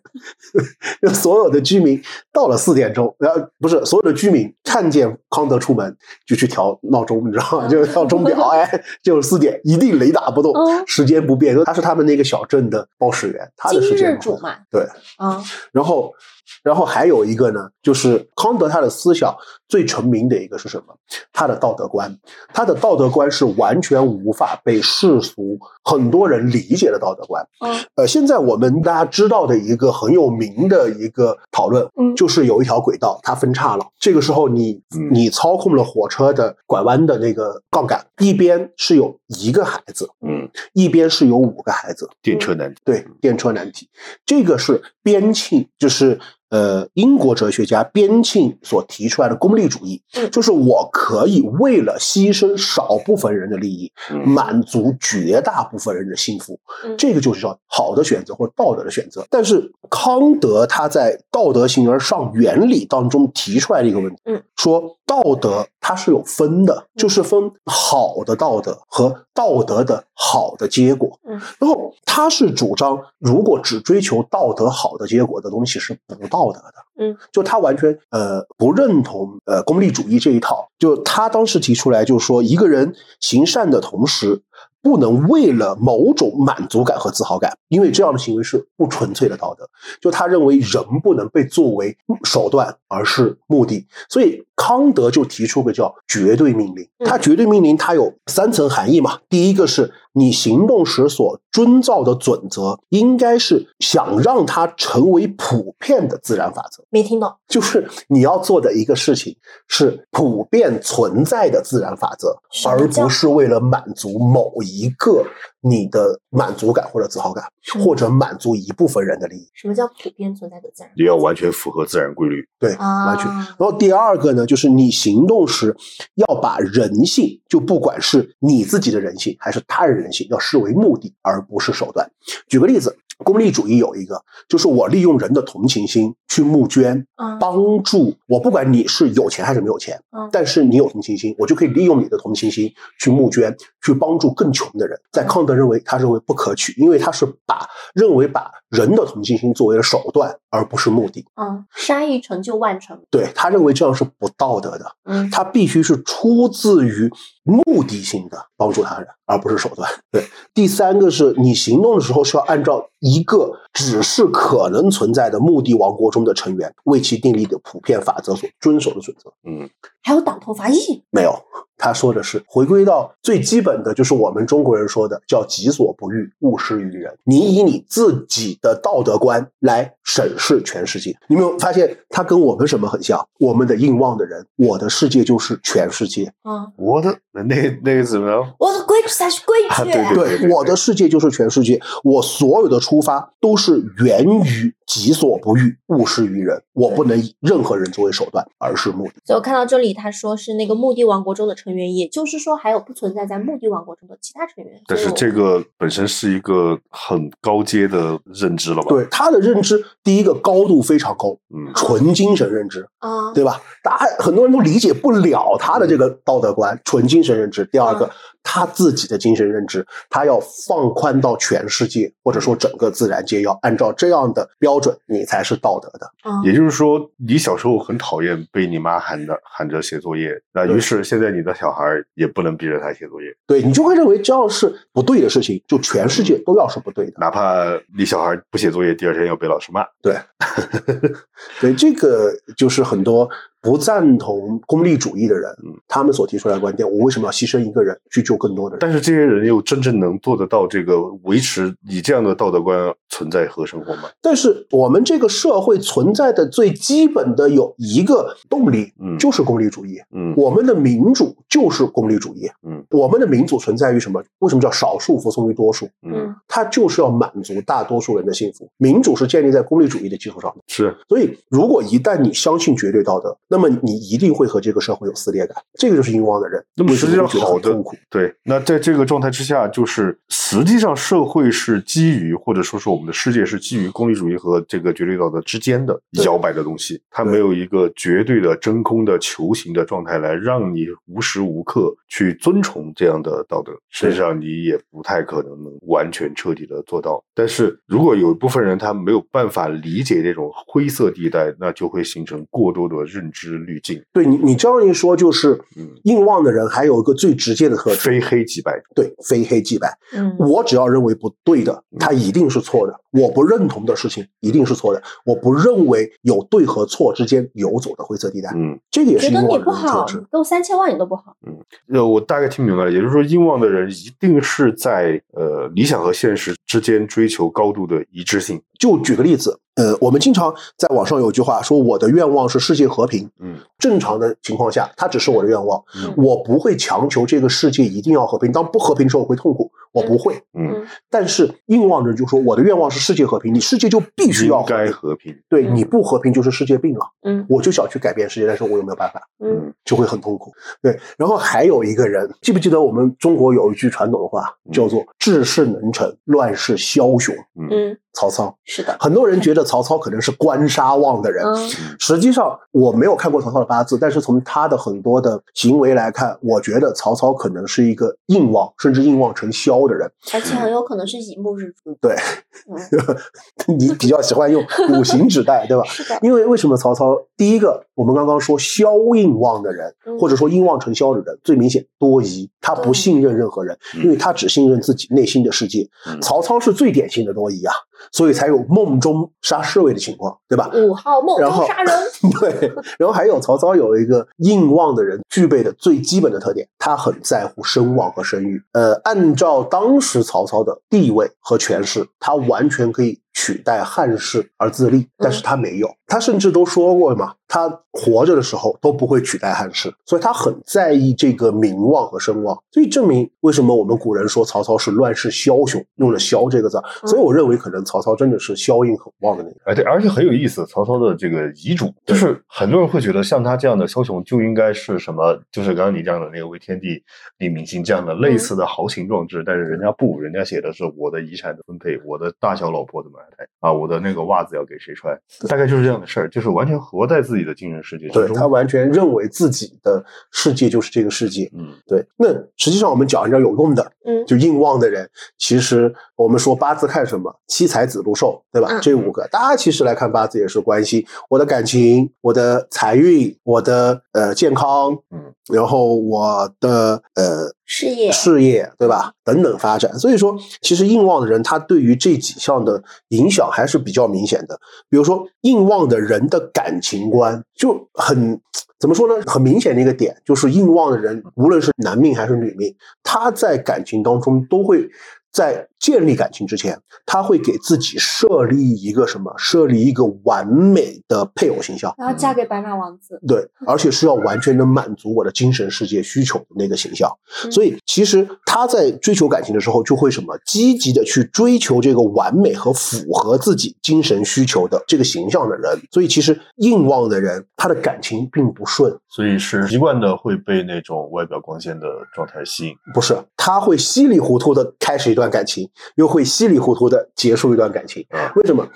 就所有的居民到了四点钟，然后不是所有的居民看见康德出门就去调闹钟，你知道吗？就是调钟表，哎，就是四点，一定雷打不动，嗯时间不变，因为他是他们那个小镇的报时员，他的时间不变日主嘛，对，啊，然后，然后还有一个呢，就是康德他的思想最成名的一个是什么？他的道德观，他的道德观是完全无法被世俗很多人理解的道德观。嗯。呃，现在我们大家知道的一个很有名的一个讨论，嗯就是有一条轨道它分叉了，这个时候你嗯。你操控了火车的拐弯的那个杠杆，一边是有一个孩子，嗯，一边是有五个孩子，电车难题，对，电车难题，这个是边沁，就是呃英国哲学家边沁所提出来的功利主义，嗯。就是我可以为了牺牲少部分人的利益，嗯。满足绝大部分人的幸福，嗯。这个就是叫好的选择或道德的选择。但是康德他在《道德形而上原理》当中提出来的一个问题，嗯，说道德它是有分的，就是分好的道德和道德的好的结果。嗯。然后他是主张，如果只追求道德好的结果的东西是不道德的。嗯，就他完全呃不认同呃功利主义这一套。就他当时提出来，就是说一个人行善的同时，不能为了某种满足感和自豪感，因为这样的行为是不纯粹的道德。就他认为人不能被作为手段，而是目的。所以康德就提出个叫绝对命令。嗯他绝对命令它有三层含义嘛。第一个是你行动时所遵照的准则，应该是想让它成为普遍的自然法则。没听懂，就是你要做的一个事情是普遍存在的自然法则，而不是为了满足某一个你的满足感或者自豪感，嗯或者满足一部分人的利益。什么叫普遍存在的自然？你要完全符合自然规律。对，啊完全。然后第二个呢，就是你行动时要把人性，就不管是你自己的人性还是他人人性，要视为目的，而不是手段。举个例子，功利主义有一个，就是我利用人的同情心去募捐，嗯帮助我，不管你是有钱还是没有钱，嗯但是你有同情心，我就可以利用你的同情心去募捐，去帮助更穷的人。在康德认为，他认为不可取，因为他是把认为把人的同情心作为了手段，而不是目的。嗯，杀一成就万成，对他认为这样是不道德的，嗯他必须是出自于目的性的帮助他人，而不是手段。对，第三个是你行动的时候是要按照一个只是可能存在的目的王国中的成员为其订立的普遍法则所遵守的准则。嗯，还有党同伐异，没有，他说的是回归到最基本的，就是我们中国人说的叫“己所不欲，勿施于人”。你以你自己的道德观来审视全世界，你有没有发现他跟我们什么很像？我们的硬望的人，我的世界就是全世界。嗯，我的那那个怎么样？我的规矩才是规矩，啊对对对，我的世界就是全世界，我所有的出发都是源于己所不欲，勿施于人。我不能以任何人作为手段，而是目的。所以我看到这里，他说是那个墓地王国中的成员，也就是说还有不存在在墓地王国中的其他成员。但是这个本身是一个很高阶的认知了吧？，对他的认知，第一个高度非常高，嗯，纯精神认知，啊，对吧？大家很多人都理解不了他的这个道德观，纯精神认知。第二个嗯，他自己的精神认知，他要放宽到全世界，或者说整个自然界，要按照这样的标准，你才是道德的。嗯也就是说，你小时候很讨厌被你妈喊着喊着写作业，那于是现在你的小孩也不能逼着他写作业，对你就会认为这样是不对的事情，就全世界都要是不对的。哪怕你小孩不写作业，第二天要被老师骂。对，对，这个就是很多不赞同功利主义的人，嗯他们所提出来的观点：我为什么要牺牲一个人去救更多的人？但是这些人又真正能做得到这个维持你这样的道德观存在和生活吗？但是我们这个社会存在的最基本的有一个动力，嗯就是功利主义。嗯我们的民主就是功利主义。嗯我们的民主存在于什么？为什么叫少数服从于多数？嗯，它就是要满足大多数人的幸福。民主是建立在功利主义的基础上的。是所以，如果一旦你相信绝对道德，那么你一定会和这个社会有撕裂感。这个就是冤枉的人。那么实际上好的痛苦。对，那在这个状态之下，就是实际上社会是基于，或者说是我们的世界是基于功利主义和这个绝对道德之间的摇摆的东西，它没有一个绝对的真空的球形的状态来让你无时无刻去遵从这样的道德。实际上，你也不太可能能完全彻底的做到。但是如果有一部分人他没有办法理解这种灰色地带，那就会形成过多的认知滤镜，对你，你这样一说，就是嗯硬望的人还有一个最直接的特质，非黑即白。对，非黑即白。嗯我只要认为不对的，它一定是错的；我不认同的事情一定是错的。我不认为有对和错之间游走的灰色地带，嗯。这个也是觉得你硬旺的特质。，给我三千万你都不好。嗯呃，我大概听明白了，也就是说，硬望的人一定是在呃理想和现实之间追求高度的一致性。就举个例子，呃，我们经常在网上有句话说，我的愿望是世界和平。嗯正常的情况下，它只是我的愿望，嗯我不会强求这个世界一定要和平。当不和平的时候，我会痛苦，我不会。嗯，嗯但是硬旺的人就说，我的愿望是世界和平，你世界就必须要该和平。对，嗯你不和平就是世界病了。嗯我就想去改变世界，但是我有没有办法？嗯就会很痛苦。对，然后还有一个人，记不记得我们中国有一句传统的话，叫做“治世能臣，乱世枭雄嗯嗯，”。曹操，是的。很多人觉得曹操可能是官杀旺的人，嗯实际上我没有看过曹操的八字，但是从他的很多的行为来看，我觉得曹操可能是一个硬望，甚至硬望成枭的人。而且很有可能是乙木日主。对，嗯，你比较喜欢用五行指代，对吧？是的。因为为什么曹操？第一个，我们刚刚说枭印旺的人，嗯或者说印旺成枭的人，最明显多疑，他不信任任何人，嗯因为他只信任自己内心的世界。嗯曹操是最典型的多疑啊，所以才有梦中杀侍卫的情况，对吧？五号梦然后中杀人。对，然后还有曹操有一个应旺的人具备的最基本的特点，他很在乎声望和声誉。呃，按照当时曹操的地位和权势，他完全可以取代汉室而自立，但是他没有。他甚至都说过嘛，他活着的时候都不会取代汉室，所以他很在意这个名望和声望。所以证明为什么我们古人说曹操是乱世枭雄，用了“枭”这个字。所以我认为可能曹操真的是枭印很旺的那个。哎，对而且很有意思，曹操的这个遗嘱，就是很多人会觉得像他这样的枭雄就应该是什么，就是刚刚你讲的那个为天地立民心这样的类似的豪情壮志，但是人家不，人家写的是我的遗产的分配，我的大小老婆怎么安排啊，我的那个袜子要给谁穿，大概就是这样的事儿，就是完全活在自己的精神世界。对他完全认为自己的世界就是这个世界。嗯对，那实际上我们讲一点有用的，嗯就硬旺的人，其实我们说八字看什么，七财子禄寿，对吧？嗯这五个，大家其实来看八字也是关系我的感情、我的财运、我的呃健康，嗯，然后我的呃事业。事业，对吧？等等发展。所以说，其实硬旺的人，他对于这几项的影响还是比较明显的。比如说，硬旺的人的感情观就很怎么说呢？很明显的一个点就是，硬旺的人，无论是男命还是女命，他在感情当中都会。在建立感情之前，他会给自己设立一个什么？设立一个完美的配偶形象。然后嫁给白马王子，对，而且是要完全能满足我的精神世界需求的那个形象。嗯所以，其实他在追求感情的时候，就会什么积极的去追求这个完美和符合自己精神需求的这个形象的人。所以，其实硬望的人，他的感情并不顺，所以是习惯的会被那种外表光鲜的状态吸引。不是他会稀里糊涂的开始一段感情，又会稀里糊涂的结束一段感情。啊为什么？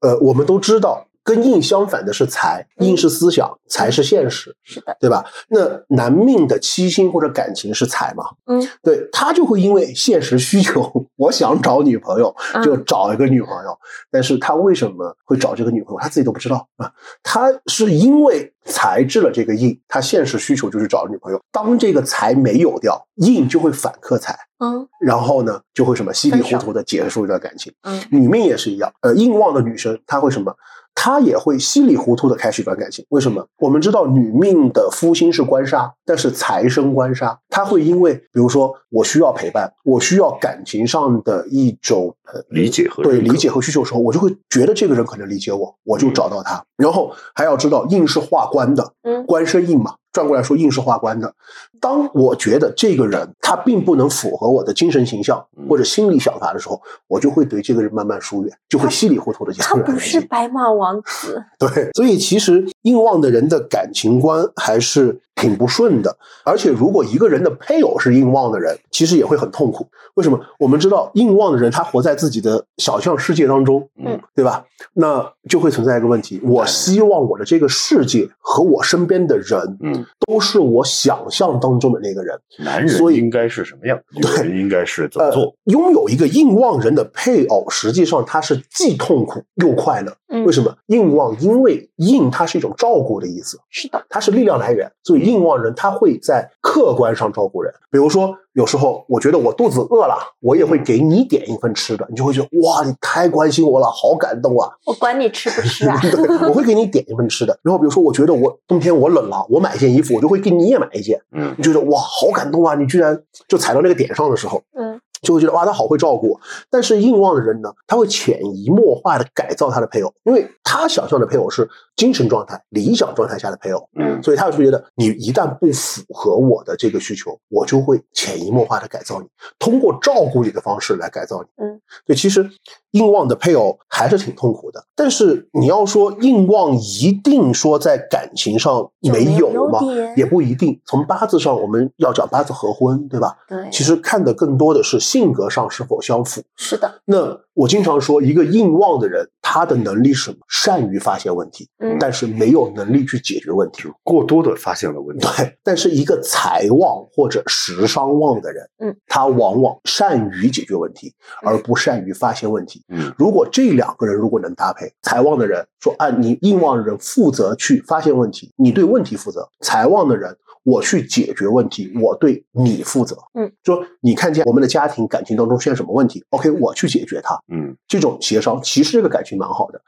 呃，我们都知道，跟硬相反的是财，硬是思想，财是现实。是的，对吧？那男命的七星或者感情是财嘛？嗯，对他就会因为现实需求，我想找女朋友嗯就找一个女朋友，但是他为什么会找这个女朋友，他自己都不知道啊。他是因为财制了这个印，他现实需求就是找女朋友。当这个财没有掉，印就会反克财，嗯然后呢就会什么稀里糊涂的结束一段感情。嗯女命也是一样，呃，硬旺的女生她会什么？她也会稀里糊涂的开始一段感情。为什么？我们知道女命的夫星是官杀，但是财生官杀，她会因为，比如说我需要陪伴，我需要感情上的一种呃理解和对理解和需求的时候，我就会觉得这个人可能理解我，我就找到他。然后还要知道印是化官的，嗯官生印嘛，转过来说应是化官的。当我觉得这个人他并不能符合我的精神形象嗯或者心理想法的时候，我就会对这个人慢慢疏远，就会稀里糊涂的结他不。是白马王子，对，所以其实硬旺的人的感情观还是挺不顺的，而且如果一个人的配偶是硬旺的人，其实也会很痛苦。为什么？我们知道硬旺的人他活在自己的想象世界当中，嗯，对吧？那就会存在一个问题：我希望我的这个世界和我身边的人，嗯，都是我想象当中的那个人。男人所以应该是什么样？女对人应该是怎么呃做？，拥有一个硬旺人的配偶，实际上他是既痛苦又快乐。嗯为什么？硬旺，因为硬它是一种照顾的意思。是的，它是力量来源，所以硬望人他会在客观上照顾人。比如说，有时候我觉得我肚子饿了，我也会给你点一份吃的，你就会觉得哇，你太关心我了，好感动啊！我管你吃不吃啊，对，我会给你点一份吃的。然后比如说，我觉得我冬天我冷了，我买一件衣服，我就会给你也买一件。嗯你觉得哇，好感动啊！你居然就踩到那个点上的时候，嗯就会觉得哇，他好会照顾我。但是硬旺的人呢，他会潜移默化的改造他的配偶，因为他想象的配偶是精神状态、理想状态下的配偶。嗯所以他就觉得你一旦不符合我的这个需求，我就会潜移默化的改造你，通过照顾你的方式来改造你。嗯，对，其实硬旺的配偶还是挺痛苦的。但是你要说硬旺一定说在感情上没有有吗优点？也不一定。从八字上，我们要讲八字合婚，对吧？对，其实看的更多的是性格上是否相符。是的，那我经常说，一个硬旺的人，他的能力是什么？善于发现问题，嗯但是没有能力去解决问题。过多的发现了问题。对，但是一个财旺或者食伤旺的人，嗯，他往往善于解决问题，而不善于发现问题。嗯如果这两个人如果能搭配，财旺的人说，啊，你硬旺的人负责去发现问题，你对问题负责；财旺的人，我去解决问题，我对你负责。嗯，说你看见我们的家庭感情当中出现什么问题，OK，我去解决它。嗯这种协商，其实这个感情蛮好的。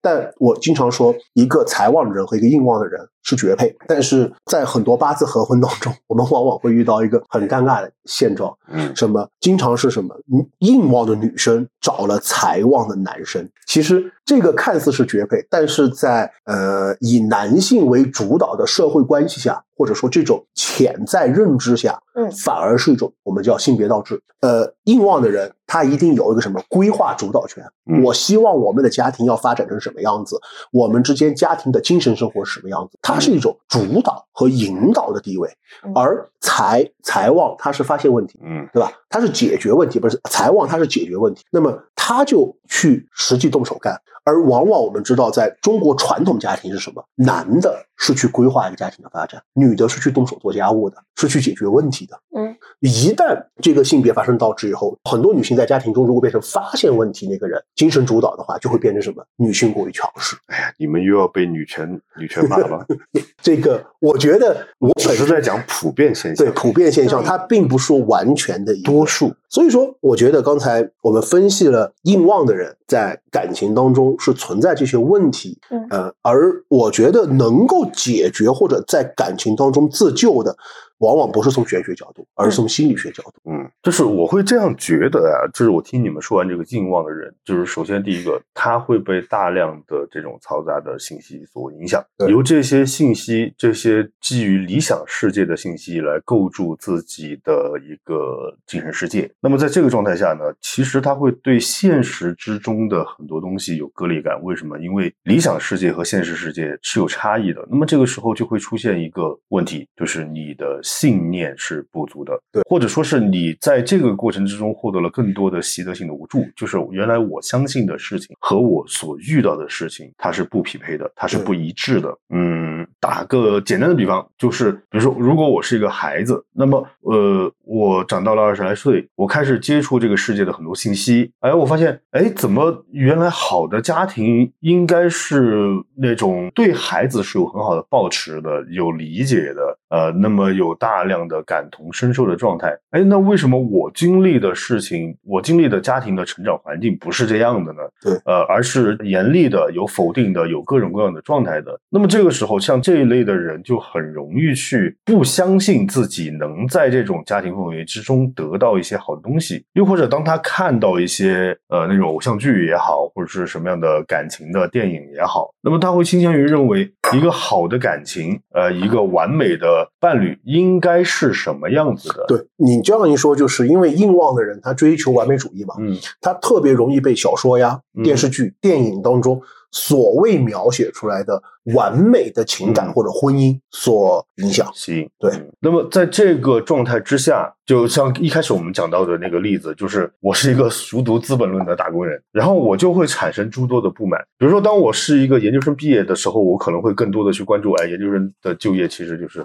但我经常说，一个财旺的人和一个硬旺的人是绝配，但是在很多八字合婚当中，我们往往会遇到一个很尴尬的现状，嗯什么？经常是什么？嗯硬旺的女生找了财旺的男生，其实这个看似是绝配，但是在呃以男性为主导的社会关系下，或者说这种潜在认知下，嗯反而是一种我们叫性别倒置。呃，硬旺的人他一定有一个什么规划主导权。嗯我希望我们的家庭要发展成什么样子，我们之间家庭的精神生活是什么样子，它是一种主导和引导的地位嗯。而财财旺，它是发现问题。嗯对吧？他是解决问题，不是财旺，他是解决问题。那么他就去实际动手干。而往往我们知道，在中国传统家庭是什么？男的是去规划一个家庭的发展，女的是去动手做家务的，是去解决问题的。嗯，一旦这个性别发生倒置以后，很多女性在家庭中如果变成发现问题那个人，精神主导的话，就会变成什么？女性过于强势。哎呀，你们又要被女权女权骂了。这个我觉得我只是在讲普遍现象对，普遍现象，对它并不是完全的多数。所以说，我觉得刚才我们分析了硬望的人在感情当中是存在这些问题，嗯呃，而我觉得能够解决或者在感情当中自救的，往往不是从玄学角度，而是从心理学角度。嗯，就是我会这样觉得啊，就是我听你们说完这个境望的人，就是首先第一个，他会被大量的这种嘈杂的信息所影响，由这些信息，这些基于理想世界的信息来构筑自己的一个精神世界。那么在这个状态下呢，其实他会对现实之中的很多东西有割裂感。为什么？因为理想世界和现实世界是有差异的。那么这个时候就会出现一个问题，就是你的信念是不足的，对或者说是你在这个过程之中获得了更多的习得性的无助，就是原来我相信的事情和我所遇到的事情，它是不匹配的，它是不一致的。嗯，打个简单的比方，就是比如说，如果我是一个孩子，那么呃，我长到了二十来岁，我开始接触这个世界的很多信息，哎，我发现，哎，怎么原来好的家庭应该是那种对孩子是有很好的抱持的、有理解的，呃，那么有大量的感同身受的状态。哎，那为什么我经历的事情，我经历的家庭的成长环境不是这样的呢？对呃，而是严厉的、有否定的、有各种各样的状态的。那么这个时候，像这一类的人就很容易去不相信自己能在这种家庭氛围之中得到一些好的东西，又或者当他看到一些呃那种偶像剧也好，或者是什么样的感情的电影也好，那么他会倾向于认为一个好的感情，呃，一个完美的伴侣应该是什么样子的？，对你这样一说，就是因为硬望的人他追求完美主义嘛，嗯，他特别容易被小说呀、嗯电视剧、电影当中所谓描写出来的完美的情感嗯或者婚姻所影响。吸引。对嗯那么在这个状态之下，就像一开始我们讲到的那个例子，就是我是一个熟读《资本论》的打工人，然后我就会产生诸多的不满。比如说，当我是一个研究生毕业的时候，我可能会更多的去关注，哎，研究生的就业其实就是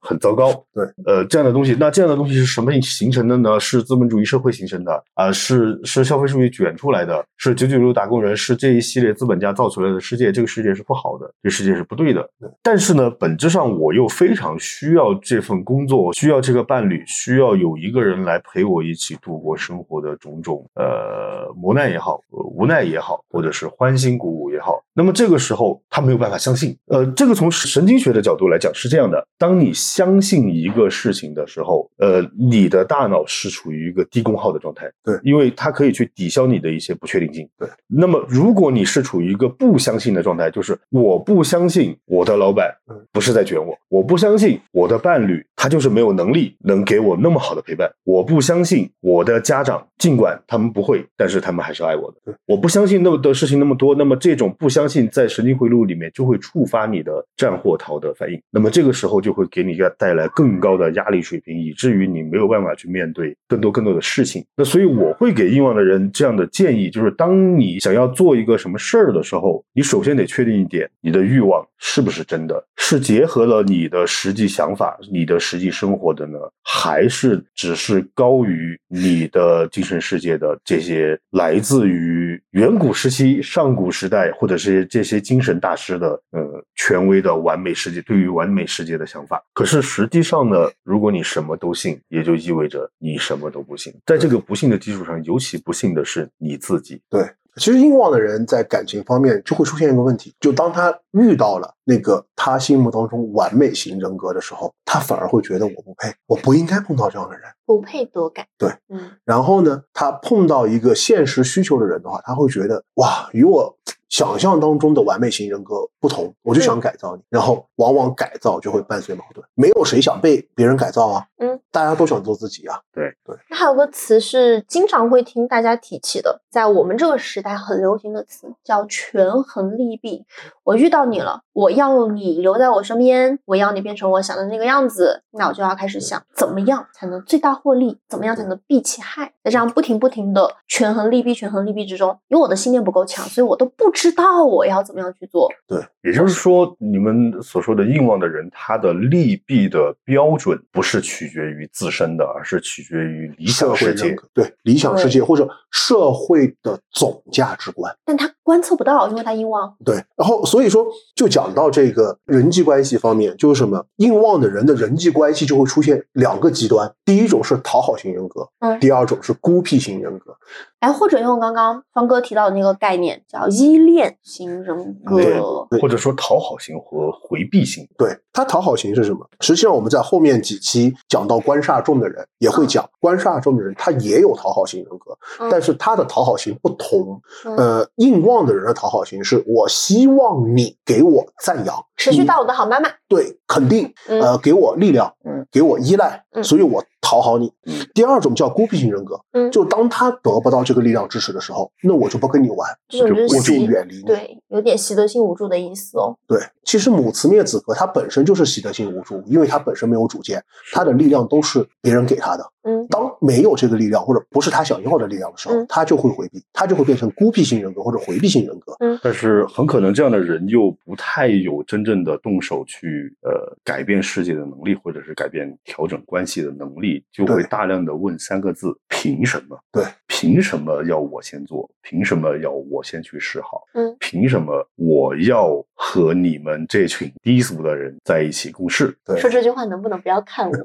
很糟糕。对，呃，这样的东西，那这样的东西是什么形成的呢？是资本主义社会形成的啊、是是消费主义卷出来的，是九九六打工人，是这一系列资本家造出来的世界。这个世界是不好的，这个世界是不对的。但是呢，本质上我又非常需要这份工作，需要这个伴侣，需要有一个人来陪我一起度过生活的种种呃磨难也好，呃无奈也好，或者是欢欣鼓舞也好。那么这个时候他没有办法相信。呃，这个从神经学的角度来讲是这样的：当你相信一个事情的时候，呃，你的大脑是处于一个低功耗的状态，对因为它可以去抵消你的一些不确定性。对，那么如果你是处于一个不相信的状态，就是我不相信我的老板嗯。不是在卷我，我不相信我的伴侣他就是没有能力能给我那么好的陪伴，我不相信我的家长尽管他们不会，但是他们还是爱我的。我不相信那么的事情那么多，那么这种不相信在神经回路里面就会触发你的战或逃的反应，那么这个时候就会给你带来更高的压力水平，以至于你没有办法去面对更多更多的事情。那所以我会给欲望的人这样的建议，就是当你想要做一个什么事儿的时候，你首先得确定一点，你的欲望是不是真的，是结合了你的实际想法、你的实际生活的呢，还是只是高于你的精神世界的这些来自于远古时期、上古时代，或者是这些精神大师的呃权威的完美世界对于完美世界的想法？可是实际上呢，如果你什么都信，也就意味着你什么都不信。在这个不信的基础上，尤其不信的是你自己。对，其实硬旺的人在感情方面就会出现一个问题，就当他遇到了那个他心目当中完美型人格的时候，他反而会觉得我不配，我不应该碰到这样的人。不配多感。对，嗯，然后呢，他碰到一个现实需求的人的话，他会觉得哇，与我想象当中的完美型人格不同，我就想改造你。然后往往改造就会伴随矛盾，没有谁想被别人改造啊，嗯，大家都想做自己啊，对对那还有个词是经常会听大家提起的，在我们这个时代很流行的词叫权衡利弊。我遇到你了，我要你留在我身边，我要你变成我想的那个样子，那我就要开始想怎么样才能最大获利，怎么样才能避其害。在这样不停不停的权衡利弊、权衡利弊之中，因为我的信念不够强，所以我都不知道我要怎么样去做。对也就是说，你们所说的硬望的人，他的利弊的标准不是取决于自身的，而是取决于理想世界对理想世界或者社会的总价值观。但他观测不到，因为他硬望。对，然后所以说就讲到到这个人际关系方面，就是什么硬旺的人的人际关系就会出现两个极端，第一种是讨好型人格，嗯第二种是孤僻型人格。哎，或者用刚刚方哥提到的那个概念，叫依恋型人格。对或者说讨好型和回避型。对他讨好型是什么？实际上我们在后面几期讲到官煞重的人也会讲，官煞重的人他也有讨好型人格，嗯但是他的讨好型不同。嗯呃，硬旺的人的讨好型是我希望你给我赞扬，持续到我的好妈妈。对肯定，嗯呃，给我力量，嗯，给我依赖，嗯所以我讨好你。嗯第二种叫孤僻型人格，嗯就当他得不到这个力量支持的时候，那我就不跟你玩，就我就远离你。对，有点习得性无助的意思哦。对，其实母慈灭子格它本身就是习得性无助，因为它本身没有主见，它的力量都是别人给他的。嗯当没有这个力量或者不是他想要的力量的时候，嗯他就会回避，他就会变成孤僻型人格或者回避型人格。嗯但是很可能这样的人又不太有真正的动手去呃改变世界的能力，或者是改变调整关系的能力，就会大量的问三个字：凭什么？对，凭什么要我先做？凭什么要我先去示好？嗯，凭什么我要和你们这群低俗的人在一起共事？对说这句话能不能不要看我？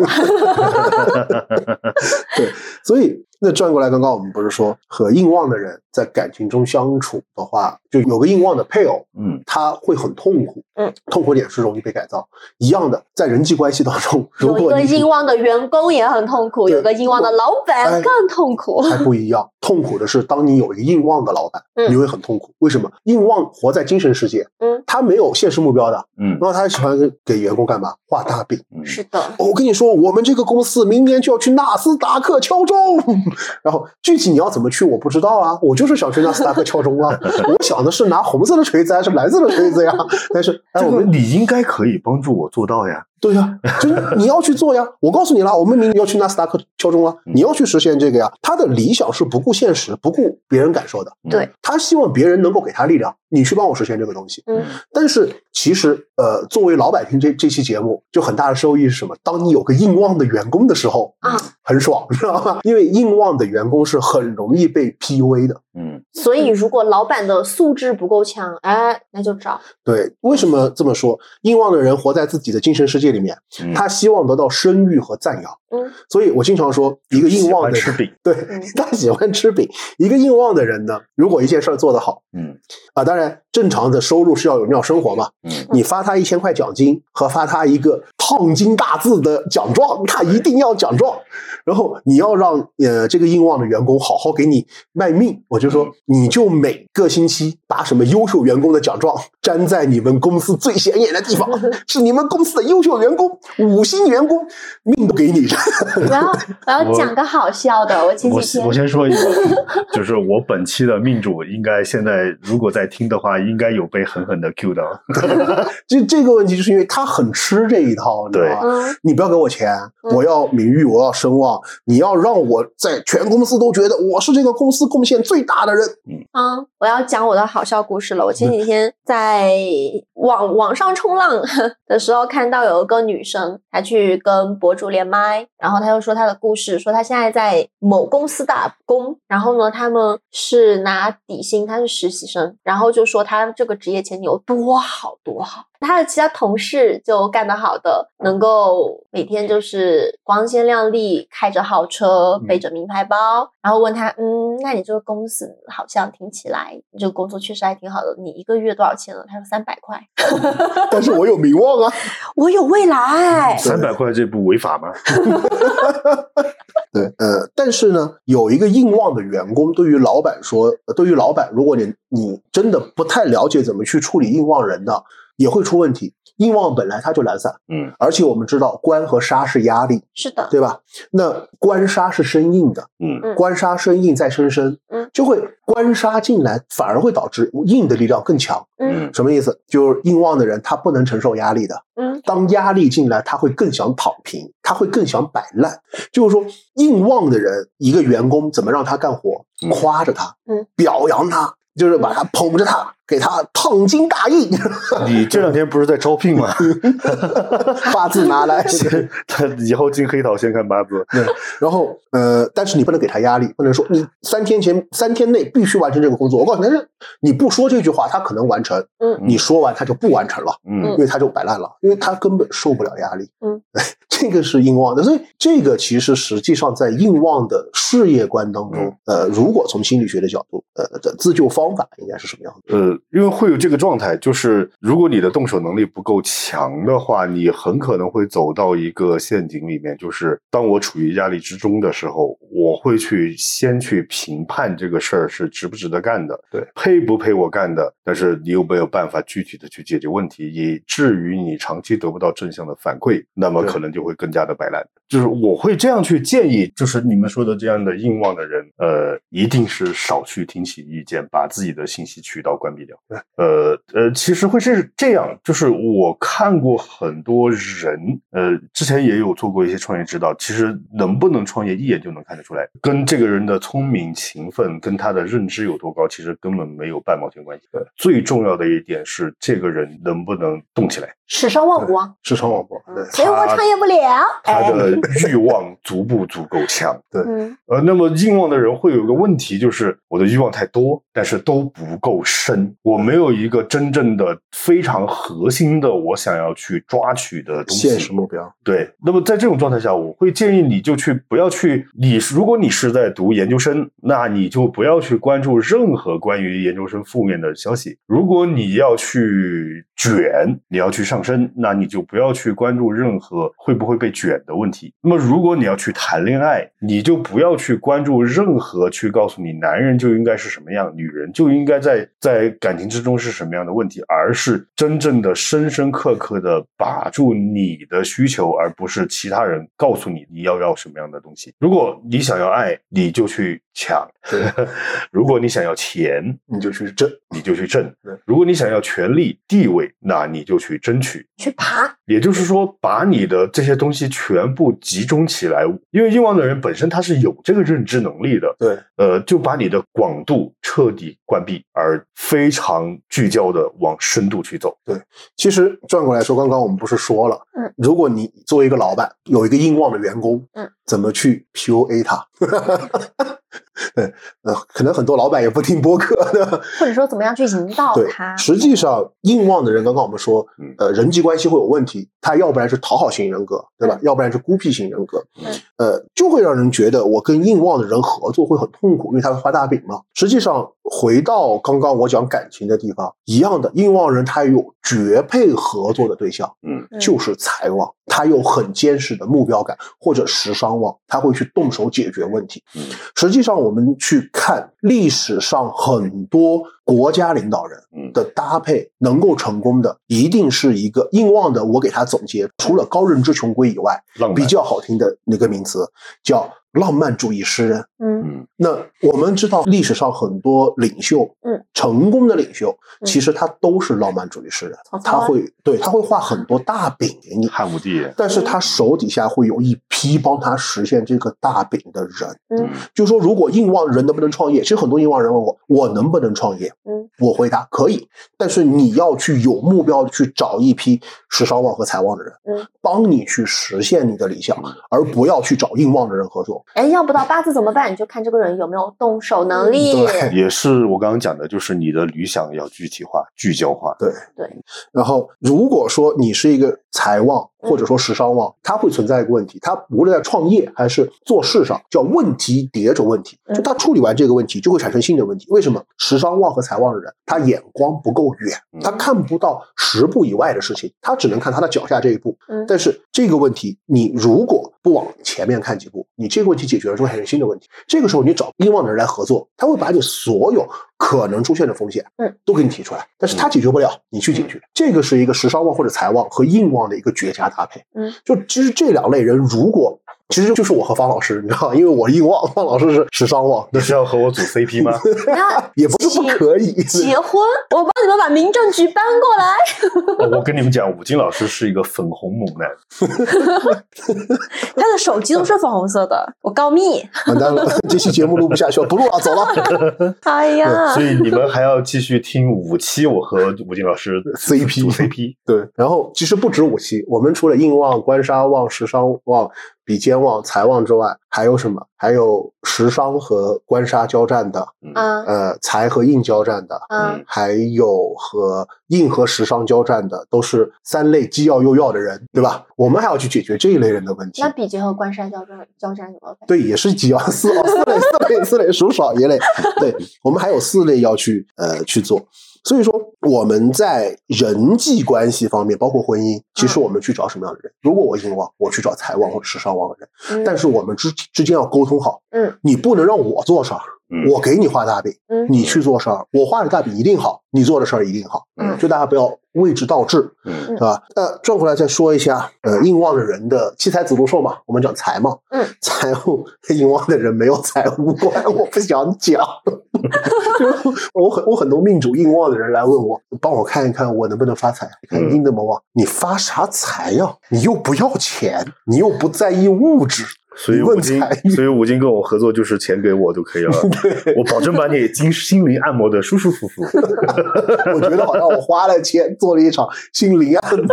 对，所以那转过来，刚刚我们不是说和硬旺的人在感情中相处的话，就有个硬旺的配偶，嗯，他会很痛苦，嗯，痛苦点是容易被改造。一样的，在人际关系当中，如有一个硬旺的员工也很痛苦，有个硬旺的老板哎更痛苦。还不一样。痛苦的是，当你有一个硬旺的老板，嗯你会很痛苦。为什么？硬旺活在精神世界，嗯，他没有现实目标的，嗯然后他喜欢给员工干嘛？画大饼。嗯，是的，我跟你说，我们这个公司明年就要去纳斯达克敲钟，然后具体你要怎么去，我不知道啊。我就是想去纳斯达克敲钟啊。我想的是拿红色的锤子还是蓝色的锤子呀？但是，哎，这个我们你应该可以帮助我做到呀。对呀、就是你要去做呀。我告诉你了，我们明年要去纳斯达克敲钟啊，你要去实现这个呀。他的理想是不顾现实、不顾别人感受的，对，他希望别人能够给他力量，你去帮我实现这个东西。嗯但是其实，呃，作为老百听这这期节目，就很大的收益是什么？当你有个硬旺的员工的时候，啊，很爽，知道吗？因为硬旺的员工是很容易被 PUA 的。嗯所以如果老板的素质不够强，哎，那就找对，为什么这么说？硬旺的人活在自己的精神世界里面，嗯，他希望得到声誉和赞扬。嗯，所以我经常说，一个硬旺的人，吃饼。对嗯他喜欢吃饼。一个硬旺的人呢，如果一件事儿做得好嗯啊，当然正常的收入是要有要生活嘛，嗯你发他一千块奖金和发他一个烫金大字的奖状，他一定要奖状。然后你要让呃这个硬旺的员工好好给你卖命，我就说你就每个星期把什么优秀员工的奖状粘在你们公司最显眼的地方，是你们公司的优秀员工、五星员工，命都给你。我要我要讲个好笑的，我前我几天我先说一个，就是我本期的命主应该现在如果在听的话，应该有被狠狠的 Q 到。就这个问题，就是因为他很吃这一套，你知道吗？嗯你不要给我钱，我要名誉，我要声望，你要让我在全公司都觉得我是这个公司贡献最大的人。嗯，我要讲我的好笑故事了。我前几天在网网上冲浪 的时候，看到有一个女生，她去跟博主连麦，然后他又说他的故事，说他现在在某公司打工，然后呢，他们是拿底薪，他是实习生，然后就说他这个职业前景有多好多好。她的其他同事就干得好的，能够每天就是光鲜亮丽，开着豪车，背着名牌包，然后问他，嗯，那你这个公司好像听起来你这个工作确实还挺好的，你一个月多少钱了？他说三百块，但是我有名望啊。我有未来。三百块这不违法吗？对，呃，但是呢，有一个硬望的员工，对于老板说，呃对于老板，如果你你真的不太了解怎么去处理硬望人的，也会出问题。硬旺本来它就懒散，嗯而且我们知道官和杀是压力，是的，对吧？那官杀是生硬的，嗯嗯官杀生硬再生生，嗯，就会官杀进来，反而会导致硬的力量更强。嗯嗯什么意思？就是硬旺的人他不能承受压力的，嗯当压力进来，他会更想躺平，他会更想摆烂。就是说，硬旺的人，一个员工怎么让他干活？嗯夸着他，嗯，表扬他，就是把他捧着他，给他烫金大印，你 这两天不是在招聘吗？八字拿来。他以后进黑桃先看八字。对，然后呃，但是你不能给他压力，不能说你三天前三天内必须完成这个工作。我告诉你，但是你不说这句话，他可能完成；嗯你说完，他就不完成了，嗯因为他就摆烂了，因为他根本受不了压力。嗯，这个是硬旺的，所以这个其实实际上在硬旺的事业观当中，呃，如果从心理学的角度，呃的自救方法应该是什么样的？呃，因为会有这个状态，就是如果你的动手能力不够强的话，你很可能会走到一个陷阱里面，就是当我处于压力之中的时候，我会去先去评判这个事儿是值不值得干的，对，配不配我干的，但是你有没有办法具体的去解决问题，以至于你长期得不到正向的反馈，那么可能就会更加的摆烂。就是我会这样去建议，就是你们说的这样的硬望的人，呃，一定是少去听取意见，把自己的信息渠道关闭掉。呃呃，其实会是这样，就是我看过很多人，呃，之前也有做过一些创业指导，其实能不能创业，一眼就能看得出来，跟这个人的聪明、勤奋，跟他的认知有多高，其实根本没有半毛钱关系。对，最重要的一点是，这个人能不能动起来，史上望不望？市场网博，对所以我创业不了。他哎，的欲望足不足够强。嗯呃，那么硬望的人会有个问题，就是我的欲望太多，但是都不够深，我没有一个真正的非常核心的我想要去抓取的东西。现实目标，对，那么在这种状态下，我会建议你就去不要去，你如果你是在读研究生，那你就不要去关注任何关于研究生负面的消息。如果你要去卷，你要去上升，那你就不要去关注任何会不会被卷的问题。那么如果你要去谈恋爱，你就不要去关注任何去告诉你男人就应该是什么样，女人就应该在在感情之中是什么样的问题，而是真正的深深刻刻的把住你的需求，而不是其他人告诉你你要要什么样的东西。如果你想要爱，你就去抢；如果你想要钱，你就去挣。你就去挣对；如果你想要权力、地位，那你就去争取。去爬，也就是说，把你的这些东西全部集中起来，因为硬旺的人本身他是有这个认知能力的，对，呃，就把你的广度彻底关闭，而非常聚焦的往深度去走。对其实转过来说，刚刚我们不是说了，嗯，如果你作为一个老板，有一个硬旺的员工，嗯，怎么去 PUA 他？对，呃，可能很多老板也不听播客的，或者说怎么样去引导他，？实际上硬旺的人，刚刚我们说嗯，呃，人际关系会有问题，他要不然是讨好型人格，对吧？嗯要不然是孤僻型人格，嗯呃，就会让人觉得我跟硬旺的人合作会很痛苦，因为他会画大饼嘛。实际上，回到刚刚我讲感情的地方，一样的，印旺人他有绝配合作的对象，嗯嗯就是财旺，他有很坚实的目标感，或者食伤旺，他会去动手解决问题。嗯实际上，我们去看历史上很多国家领导人嗯的搭配，能够成功的，一定是一个硬旺的。我给他总结，除了高认知穷规以外，比较好听的那个名词叫浪漫主义诗人。嗯嗯那我们知道历史上很多领袖，嗯，成功的领袖，嗯其实他都是浪漫主义诗人他会对他会画很多大饼给你，汉武帝，但是他手底下会有一批帮他实现这个大饼的人。嗯就说如果硬旺人能不能创业？其实很多硬旺人问我，我能不能创业？嗯，我回答可以，但是你要去有目标的去找一批时尚旺和财旺的人，嗯，帮你去实现你的理想，而不要去找硬旺的人合作。哎，要不到八字怎么办？你就看这个人有没有动手能力。对也是我刚刚讲的，就是你的理想要具体化、聚焦化。对对。然后，如果说你是一个财旺嗯或者说时尚旺，它会存在一个问题，它无论在创业还是做事上，叫问题叠着问题。嗯就他处理完这个问题，就会产生新的问题。为什么？时尚旺和财旺的人，他眼光不够远，嗯他看不到十步以外的事情，他只能看他的脚下这一步。嗯但是这个问题，你如果不往前面看几步，你这个问题解决了，就会产生新的问题。这个时候，你找硬旺的人来合作，他会把你所有可能出现的风险，嗯，都给你提出来，但是他解决不了，你去解决。这个是一个时尚旺或者财旺和硬旺的一个绝佳搭配。嗯，就其实这两类人，如果其实就是我和方老师，你知道吗，因为我硬旺，方老师是时尚旺，那是要和我组 CP 吗？那 也不是不可以。结婚，我帮你们把民政局搬过来。哦 我跟你们讲，武金老师是一个粉红猛男，他的手机都是粉红色的，我告密。完蛋了，这期节目录不下去了，不录了，走了。哎呀所，以你们还要继续听五期我和武金老师 CP 组 CP。对，然后其实不止五期，我们除了硬旺、官杀旺、时尚旺、比肩旺、财旺之外，还有什么？还有食伤和官杀交战的，嗯呃，财和印交战的，嗯还有和印和食伤交战的，都是三类既要又要的人，对吧？我们还要去解决这一类人的问题那。比劫和官杀交战交战怎么办？对，也是既要四哦，四类四类四类属少一类。对，我们还有四类要去呃去做。所以说我们在人际关系方面，包括婚姻，其实我们去找什么样的人？如果我硬旺，我去找财旺或者时尚旺的人。嗯但是我们之之间要沟通好，嗯，你不能让我做事儿，嗯我给你画大饼，嗯你去做事儿，我画的大饼一定好，你做的事儿一定好。嗯就大家不要位置倒置，嗯对吧？那，转过来再说一下，呃，硬旺的人的七财子禄寿嘛，我们讲财嘛，嗯，财务硬旺的人没有财务观，我不想讲。就是我很我很多命主硬旺的人来问我，帮我看一看我能不能发财。你看嗯硬那么旺，你发啥财呀？你又不要钱，你又不在意物质，所以五金所以五金跟我合作就是钱给我就可以了，我保证把你经心灵按摩的舒舒服服。我觉得好像我花了钱做了一场心灵按摩。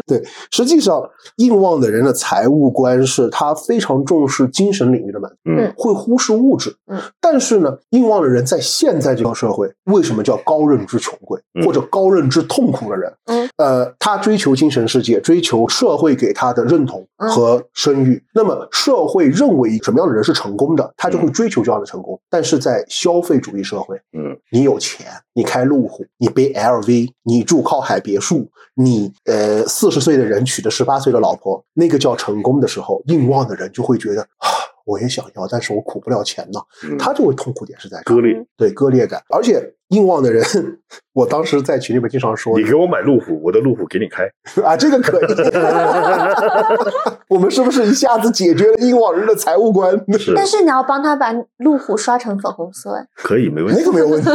对，实际上硬旺的人的财务观是他非常重视精神领域的满足，嗯会忽视物质。嗯，但是呢，硬旺的人在现在这个社会，为什么叫高认知穷贵嗯或者高认知痛苦的人？嗯，呃，他追求精神世界，追求社会给他的认同嗯和声誉。那么社会认为什么样的人是成功的，他就会嗯追求这样的成功。但是在消费主义社会，嗯你有钱，你开路虎，你背 LV，你住靠海别墅，你呃四十岁的人娶的十八岁的老婆，那个叫成功的时候，硬旺的人就会觉得啊，我也想要，但是我苦不了钱呐，嗯。他就会痛苦点是在，割裂，对割裂感，而且硬旺的人，我当时在群里面经常说你给我买路虎，我的路虎给你开。啊，这个可以，我们是不是一下子解决了硬旺人的财务观？是。但是你要帮他把路虎刷成粉红色，哎。可以没问题。那，个没有问题。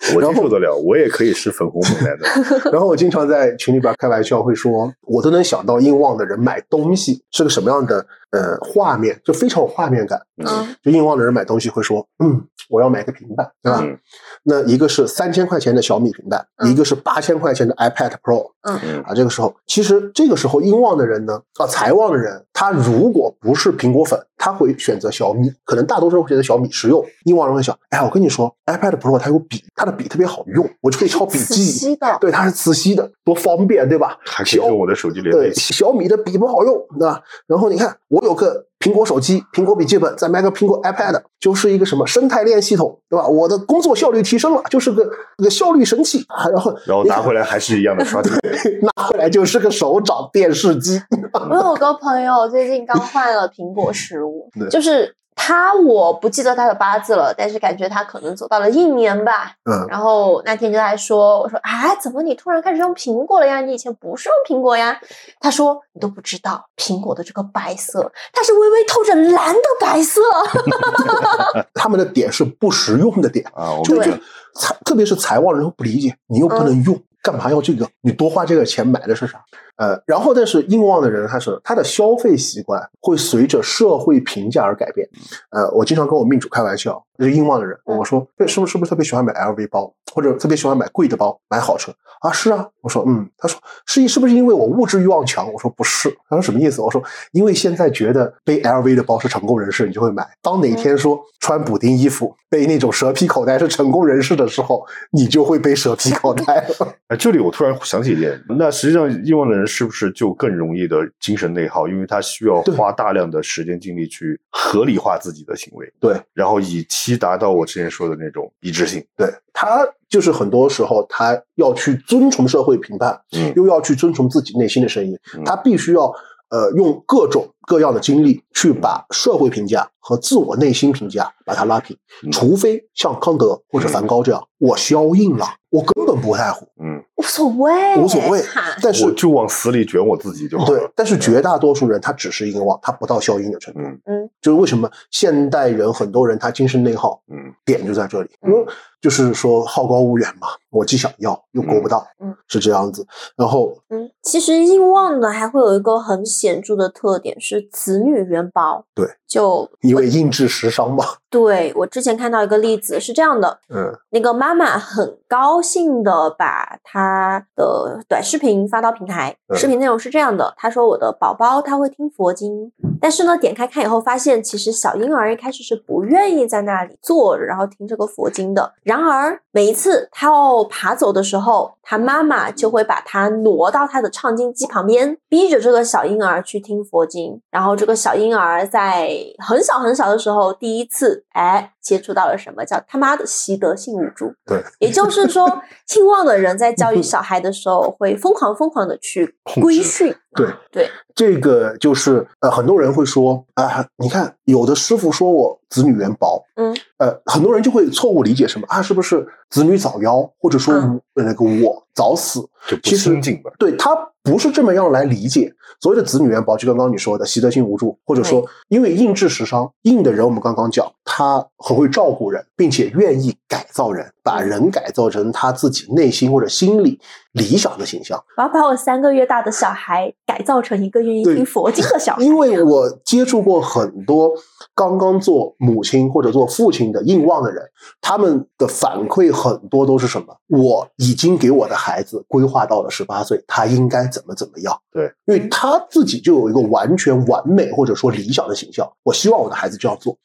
我接受得了，我也可以是粉红猛男的。然后我经常在群里边开玩笑，会说，我都能想到硬旺的人买东西是个什么样的呃画面，就非常有画面感。嗯就硬旺的人买东西会说，嗯，我要买个平板，对吧？嗯那一个是三千块钱的小米平板，嗯一个是八千块钱的 iPad Pro。嗯啊，这个时候其实这个时候硬旺的人呢，啊，财旺的人，他如果不是苹果粉，他会选择小米，可能大多数人会选择小米实用。英王人会想，哎，我跟你说，iPad Pro 它有笔，它的笔特别好用，我就可以抄笔磁记。吸的，对，它是磁吸的，多方便，对吧？还可以用我的手机连在对。小米的笔不好用，对吧？然后你看，我有个苹果手机、苹果笔记本，再买个苹果 iPad，就是一个什么生态链系统，对吧？我的工作效率提升了，就是个个效率神器。啊然后然后拿回来还是一样的刷题。拿回来就是个手掌电视机。我有个朋友最近刚换了苹果十五 对，就是他，我不记得他的八字了，但是感觉他可能走到了一年吧。嗯，然后那天就还说，我说啊，怎么你突然开始用苹果了呀？你以前不是用苹果呀？他说你都不知道，苹果的这个白色，它是微微透着蓝的白色。他们的点是不实用的点，啊，我就就明白。财，特别是财旺人会不理解，你又不能用，干嘛要这个？你多花这个钱买的是啥？呃，然后但是硬旺的人，他是他的消费习惯会随着社会评价而改变。呃，我经常跟我命主开玩笑，就是硬旺的人，我说对，是不是是不是特别喜欢买 LV 包，或者特别喜欢买贵的包，买好车啊？是啊，我说嗯，他说是是不是因为我物质欲望强？我说不是，他说什么意思？我说因为现在觉得背 LV 的包是成功人士，你就会买。当哪天说穿补丁衣服背那种蛇皮口袋是成功人士的时候，你就会背蛇皮口袋了。哎，这里我突然想起一点，那实际上硬旺的人是不是就更容易的精神内耗？因为他需要花大量的时间精力去合理化自己的行为，对，然后以期达到我之前说的那种一致性。对他就是很多时候他要去遵从社会评判，嗯又要去遵从自己内心的声音，嗯他必须要呃用各种各样的经历去把社会评价和自我内心评价把它拉平，嗯除非像康德或者梵高这样，我消硬了，我根本不在乎，嗯，无所谓，无所谓。但是我就往死里卷我自己就好了。，对但是绝大多数人他只是硬忘，他不到消音的程度。嗯嗯，就是为什么现代人很多人他精神内耗，嗯点就在这里，因为就是说好高骛远嘛，我既想要又够不到，嗯，是这样子。然后嗯，其实硬忘呢还会有一个很显著的特点是子女元宝。对，就因为印制时伤嘛，对我之前看到一个例子是这样的，嗯那个妈妈很高兴的把她的短视频发到平台，嗯视频内容是这样的：她说我的宝宝他会听佛经，但是呢，点开看以后发现，其实小婴儿一开始是不愿意在那里坐着然后听这个佛经的。然而每一次他要爬走的时候，他妈妈就会把他挪到他的唱经机旁边，逼着这个小婴儿去听佛经。然后这个小婴儿在很小很小的时候，第一次哎接触到了什么叫他妈的习得性无助。对，也就是说，亲望的人在教育小孩的时候，会疯狂疯狂的去规训。对对，这个就是呃，很多人会说啊，你看有的师傅说我子女缘薄，嗯，呃，很多人就会错误理解什么啊，是不是子女早夭，或者说那个我早死？就不其实亲近吧。对他不是这么样来理解所谓的子女缘薄，就刚刚你说的习得性无助，或者说因为硬质时伤，硬的人我们刚刚讲，他很会照顾人，并且愿意改造人，把人改造成他自己内心或者心理理想的形象。我要把我三个月大的小孩改造成一个愿意听佛经的小孩。因为我接触过很多刚刚做母亲或者做父亲的硬望的人，他们的反馈很多都是什么？我已经给我的孩子规划到了十八岁，他应该怎么怎么样？对，因为他自己就有一个完全完美或者说理想的形象，我希望我的孩子这样做。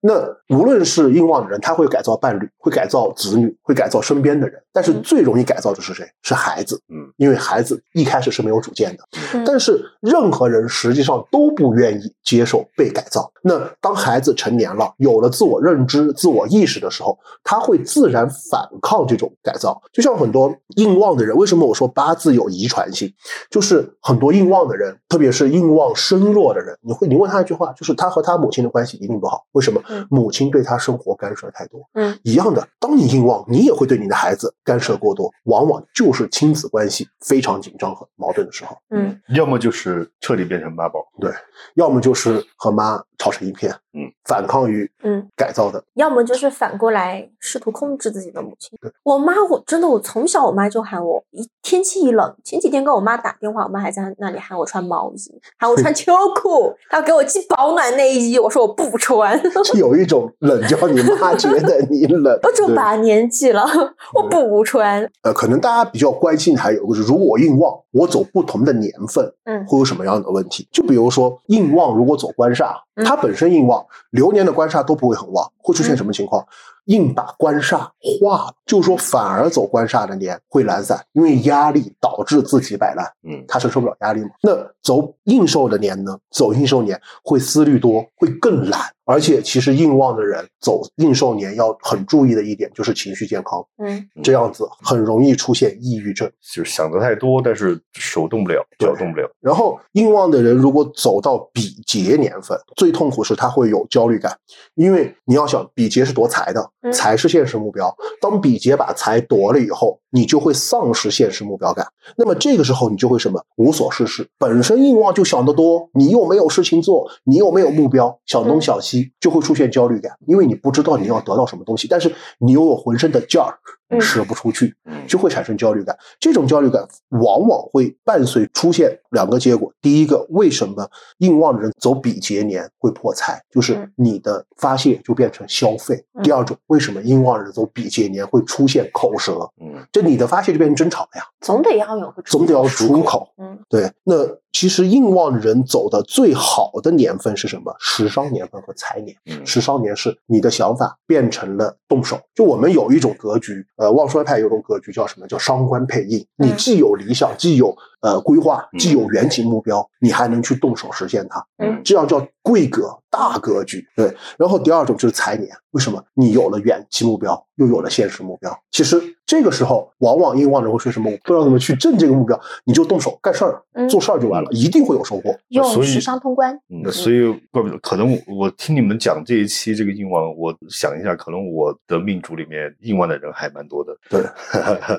那无论是硬望的人，他会改造伴侣，会改造子女，会改造身边的人，但是嗯最容易改造的是谁？是孩子。嗯，因为孩子一开始是没有主见的。嗯但是任何人实际上都不愿意接受被改造。那当孩子成年了，有了自我认知、自我意识的时候，他会自然反抗这种改造。就像很多硬旺的人，为什么我说八字有遗传性？就是很多硬旺的人，特别是硬旺身弱的人，你会你问他一句话，就是他和他母亲的关系一定不好。为什么嗯？母亲对他生活干涉太多。嗯，一样的，当你硬旺，你也会对你的孩子干涉过多，往往就是亲子关系非常紧张和矛盾的时候。嗯要么就是彻底变成妈宝。对要么就是和妈吵是一片，嗯，反抗于嗯，改造的，要么就是反过来试图控制自己的母亲。我妈，我真的，我从小我妈就喊我，一天气一冷，前几天跟我妈打电话，我妈还在那里喊我穿毛衣，喊我穿秋裤，她要给我寄保暖内衣，我说我不穿，有一种冷叫你妈觉得你冷。我这把年纪了，我不穿。呃，可能大家比较关心的还有就是，如果我硬旺，我走不同的年份，嗯会有什么样的问题？就比如说硬旺，如果走官煞，嗯它本身硬旺，流年的官煞都不会很旺，会出现什么情况？硬把官煞化了，就是说反而走官煞的年会懒散，因为压力导致自己摆烂。嗯，他承受不了压力嘛。那走应寿的年呢？走应寿年会思虑多，会更懒，而且其实硬旺的人走应寿年要很注意的一点就是情绪健康，嗯这样子很容易出现抑郁症。就是想的太多，但是手动不了，脚动不了。然后硬旺的人如果走到比劫年份，最痛苦是他会有焦虑感，因为你要想比劫是夺财的，嗯财是现实目标。当比劫把财夺了以后，你就会丧失现实目标感。那么这个时候你就会什么无所事事，本身硬旺就想得多，你又没有事情做，你又没有目标，想东嗯想西，就会出现焦虑感，因为你不知道你要得到什么东西，但是你又有浑身的劲儿嗯使不出去，嗯就会产生焦虑感。这种焦虑感往往会伴随出现两个结果：第一个，为什么硬旺的人走比劫年会破财？就是嗯你的发泄就变成消费；嗯第二种，为什么硬旺人走比劫年会出现口舌？嗯，就你的发泄就变成争吵了呀，总得要有个总得要出出口。嗯对，那其实硬旺人走的最好的年份是什么？时伤年份和财年。嗯时伤年是你的想法变成了动手。就我们有一种格局，呃，旺衰派有种格局叫什么？叫伤官配印。你嗯既有理想，既有呃规划，嗯既有远景目标，你还能去动手实现它。嗯这样叫贵格，大格局。对，然后第二种就是财年，为什么？你有了远期目标，又有了现实目标。其实这个时候，往往硬旺人会说什么？我不知道怎么去挣这个目标，你就动手干事儿，嗯做事儿就完了，一定会有收获。用所以时商通关。嗯，所以怪不得，可能我我听你们讲这一期这个硬旺，我想一下，可能我的命主里面硬旺的人还蛮多的。对，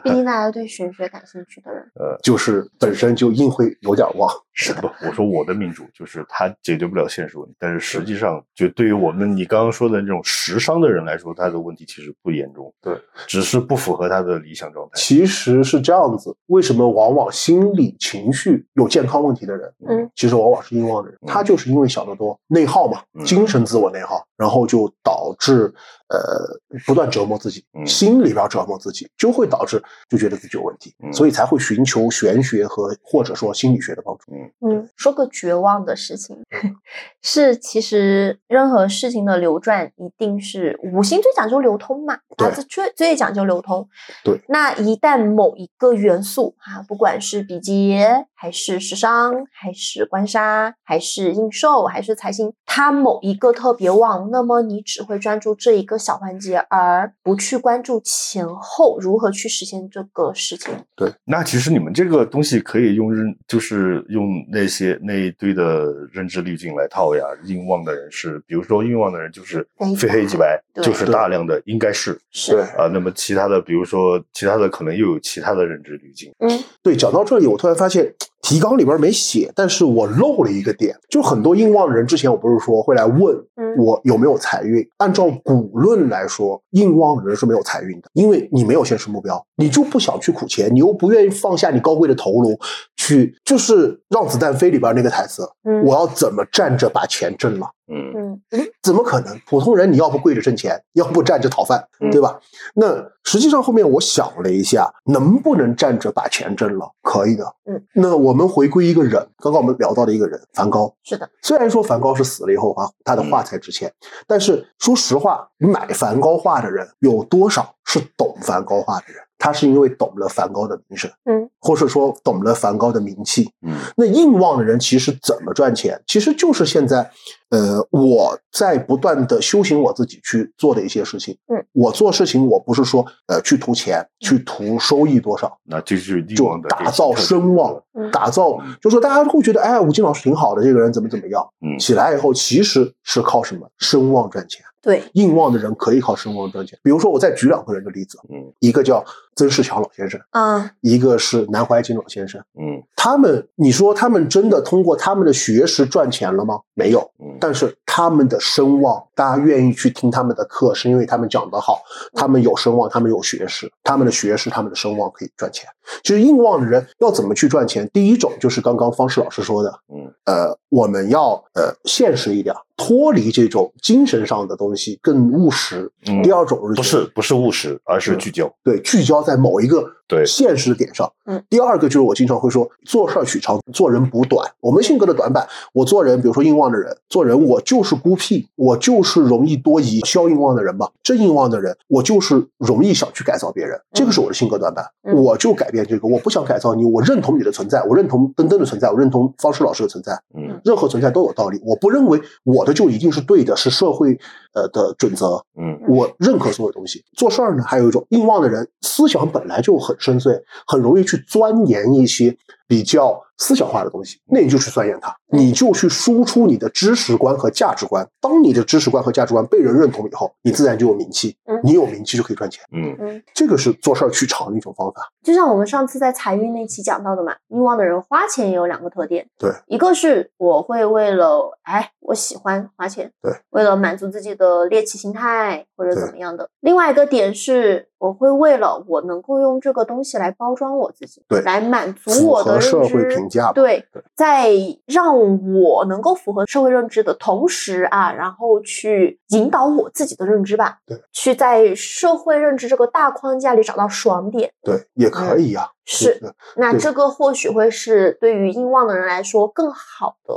毕竟大家对玄学感兴趣的人，呃就是本身就硬会有点旺。是的不，我说我的命主就是他解决不了现实问题，但是实际上，就对于我们你刚刚说的那种时商的人来说，他的问题其实不严重，对，只是不符合他的理想状态。其实是这样子，为什么往往心理情绪有健康问题的人，嗯，其实往往是欲望的人，嗯他就是因为想得多，内耗嘛，嗯精神自我内耗，然后就导致呃不断折磨自己，嗯心里边折磨自己，就会导致就觉得自己有问题，嗯所以才会寻求玄学和或者说心理学的帮助。嗯，说个绝望的事情，是其实任何事情的流转一定是五行最讲究流通嘛，对最最讲究流通。对，那一旦某一个元素啊，不管是比劫，还是时伤，还是官杀，还是应寿，还是财星，它某一个特别旺，那么你只会专注这一个小环节，而不去关注前后如何去实现这个事情。对那其实你们这个东西可以用认，就是用那些那一堆的认知滤镜来套呀。硬旺的人是，比如说欲望的人就是非非黑即白，就是大量的应该是是，对啊。那么其他的，比如说其他的可能又有其他的认知滤镜。嗯对，讲到这里，我突然发现提纲里边没写，但是我漏了一个点，就很多硬旺的人，之前我不是说会来问嗯我有没有财运？按照古论来说，硬旺的人是没有财运的，因为你没有现实目标，你就不想去苦钱，你又不愿意放下你高贵的头颅去，就是《让子弹飞》里边那个台词，嗯我要怎么站着把钱挣了？嗯嗯怎么可能？普通人你要不跪着挣钱，要不站着讨饭，嗯对吧？那实际上后面我想了一下，能不能站着把钱挣了？可以的。嗯，那我们回归一个人，刚刚我们聊到的一个人，梵高。是的，虽然说梵高是死了以后啊，他的画才值钱，但是说实话，买梵高画的人有多少是懂梵高画的人？他是因为懂了梵高的名声，嗯，或者说懂了梵高的名气，嗯。那硬旺的人其实怎么赚钱？其实就是现在，呃，我在不断的修行我自己去做的一些事情。嗯，我做事情，我不是说呃去图钱，去图收益多少，那这就是硬就旺的打造声望，嗯。打造，就说大家会觉得，哎，吴京老师挺好的，这个人怎么怎么样。嗯。起来以后，其实是靠什么？声望赚钱。对，硬旺的人可以靠声望赚钱。比如说，我再举两个人的例子，嗯。一个叫曾仕强老先生，嗯一个是南怀瑾老先生。嗯他们，你说他们真的通过他们的学识赚钱了吗？没有。嗯但是他们的声望，大家愿意去听他们的课，是因为他们讲得好，他们有声望，他们有学识，他们的学识，他们的声望可以赚钱。其实硬望的人要怎么去赚钱？第一种就是刚刚方世老师说的，嗯呃，我们要呃现实一点，脱离这种精神上的东西，更务实。嗯第二种不是不是务实，而是嗯聚焦。对聚焦在某一个对现实的点上。嗯，第二个就是我经常会说，做事儿取长，做人补短。我们性格的短板，我做人，比如说硬旺的人，做人我就是孤僻，我就是容易多疑。消硬旺的人嘛，正硬旺的人，我就是容易想去改造别人，这个是我的性格短板。嗯我就改变这个，我不想改造你，我认同你的存在，我认同登登的存在，我认同方式老师的存在。嗯任何存在都有道理，我不认为我的就一定是对的，是社会呃的准则。嗯我认可所有东西。做事儿呢，还有一种硬旺的人，思想本来就很深邃，很容易去钻研一些比较思想化的东西，那你就去钻研它，你就去输出你的知识观和价值观。当你的知识观和价值观被人认同以后，你自然就有名气嗯，你有名气就可以赚钱。嗯。嗯，这个是做事儿去长的一种方法。就像我们上次在财运那期讲到的嘛，欲望的人花钱也有两个特点，对，一个是我会为了哎我喜欢花钱，对，为了满足自己的猎奇心态或者怎么样的。另外一个点是我会为了我能够用这个东西来包装我自己，对。来满足我的合社会评价对，在让我能够符合社会认知的同时啊，然后去引导我自己的认知吧，对，去在社会认知这个大框架里找到爽点。对，也可以呀、是对那这个或许会是对于硬旺的人来说更好的。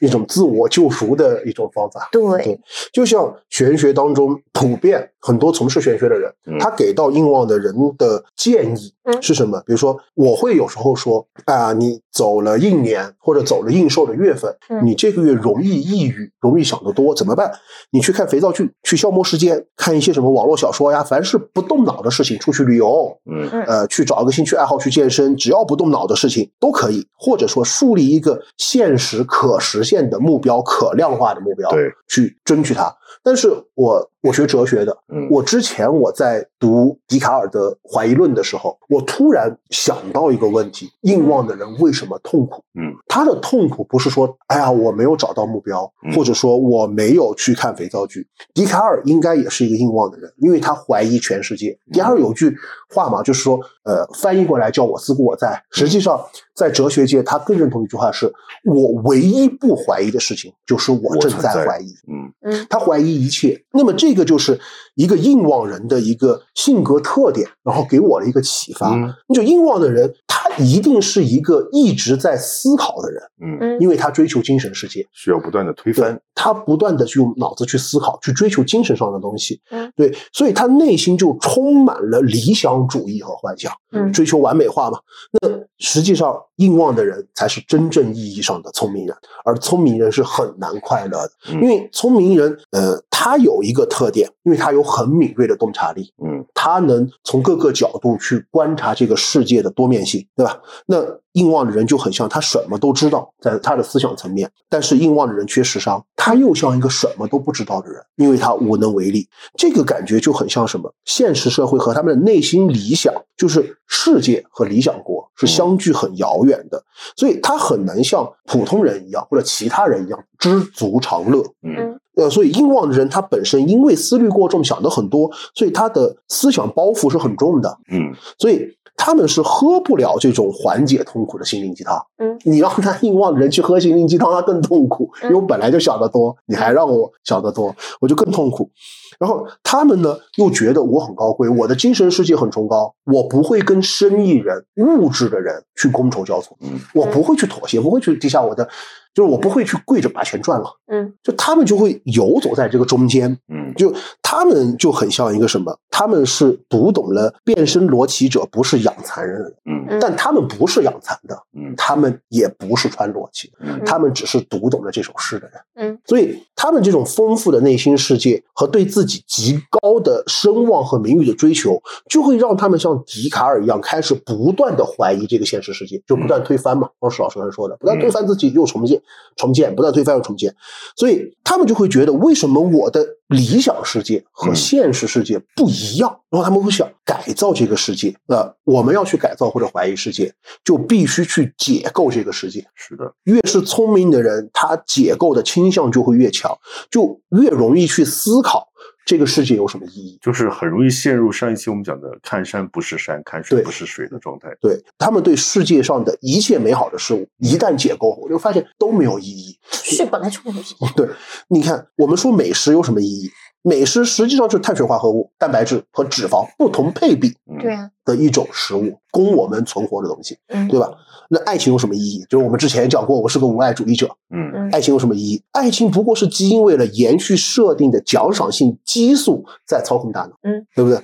一种自我救赎的一种方法。对对，就像玄学当中普遍很多从事玄学的人，嗯他给到硬旺的人的建议嗯是什么？比如说，我会有时候说啊，你走了应年或者走了应寿的月份，嗯你这个月容易抑郁，容易想得多，怎么办？你去看肥皂剧，去消磨时间，看一些什么网络小说呀，凡是不动脑的事情，出去旅游，嗯呃，去找一个兴趣爱好去健身，只要不动脑的事情都可以，或者说树立一个现实可实现的目标、可量化的目标，对，去争取它。但是我我学哲学的，嗯我之前我在读笛卡尔的怀疑论的时候，我突然想到一个问题：硬旺的人为什么痛苦？嗯，他的痛苦不是说，哎呀，我没有找到目标，嗯或者说我没有去看肥皂剧。笛卡尔应该也是一个硬旺的人，因为他怀疑全世界。笛卡尔有句话嘛，就是说，呃，翻译过来叫我思故我在。实际上，在哲学界，他更认同一句话是：我唯一不怀疑的事情，就是我正在在怀疑。嗯嗯他怀疑一切。那么这个就是一个硬望人的一个性格特点，然后给我了一个启发。嗯就硬望的人，他一定是一个一直在思考的人，嗯，嗯因为他追求精神世界。需要不断的推对翻。他不断的去用脑子去思考，去追求精神上的东西。嗯对，所以他内心就充满了理想主义和幻想，嗯追求完美化嘛。那实际上，硬望的人才是真正意义上的聪明人，而聪明人是很难快乐的，嗯因为聪明人，呃，他有一个特点，因为他有很敏锐的洞察力，嗯他能从各个角度去观察这个世界的多面性，对吧？那硬望的人就很像他什么都知道，在他的思想层面，但是硬望的人缺实商，他又像一个什么都不知道的人，因为他无能为力。这个感觉就很像什么？现实社会和他们的内心理想，就是世界和理想国是相距很遥远的，所以他很难像普通人一样或者其他人一样知足常乐。嗯呃，所以硬旺的人他本身因为思虑过重，想的很多，所以他的思想包袱是很重的，嗯所以他们是喝不了这种缓解痛苦的心灵鸡汤。嗯，你让他硬旺的人去喝心灵鸡汤，他更痛苦，因为我嗯本来就想得多，你还让我想得多，我就更痛苦。然后他们呢，又觉得我很高贵，我的精神世界很崇高，我不会跟生意人、物质的人去觥筹交错，嗯。我不会去妥协，不会去低下我的，就是我不会去跪着把钱赚了。嗯。就他们就会游走在这个中间，嗯。就他们就很像一个什么？他们是读懂了变身罗琦者不是养蚕人，嗯。嗯。但他们不是养蚕的，嗯。他们也不是穿罗琦，嗯。他们只是读懂了这首诗的人。嗯，所以他们这种丰富的内心世界和对自己极高的声望和名誉的追求，就会让他们像笛卡尔一样，开始不断的怀疑这个现实世界，就不断推翻嘛。方石老师刚才说的，不断推翻自己又重建，重建，不断推翻又重建，所以他们就会觉得，为什么我的理想世界和嗯现实世界不一样？然后他们会想改造这个世界。呃，我们要去改造或者怀疑世界，就必须去解构这个世界。是的，越是聪明的人，他解构的倾向就会越强，就越容易去思考这个世界有什么意义。就是很容易陷入上一期我们讲的看山不是山，看水不是水的状态。对他们对世界上的一切美好的事物，一旦解构，我就发现都没有意义。是本来就没有意义。对，你看，我们说美食有什么意义？美食实际上就是碳水化合物、蛋白质和脂肪不同配比嗯对啊，的一种食物，供我们存活的东西，嗯，对吧？那爱情有什么意义？就是我们之前讲过，我是个无爱主义者。嗯嗯爱情有什么意义？爱情不过是基因为了延续设定的奖赏性激素在操控大脑，嗯，对不对？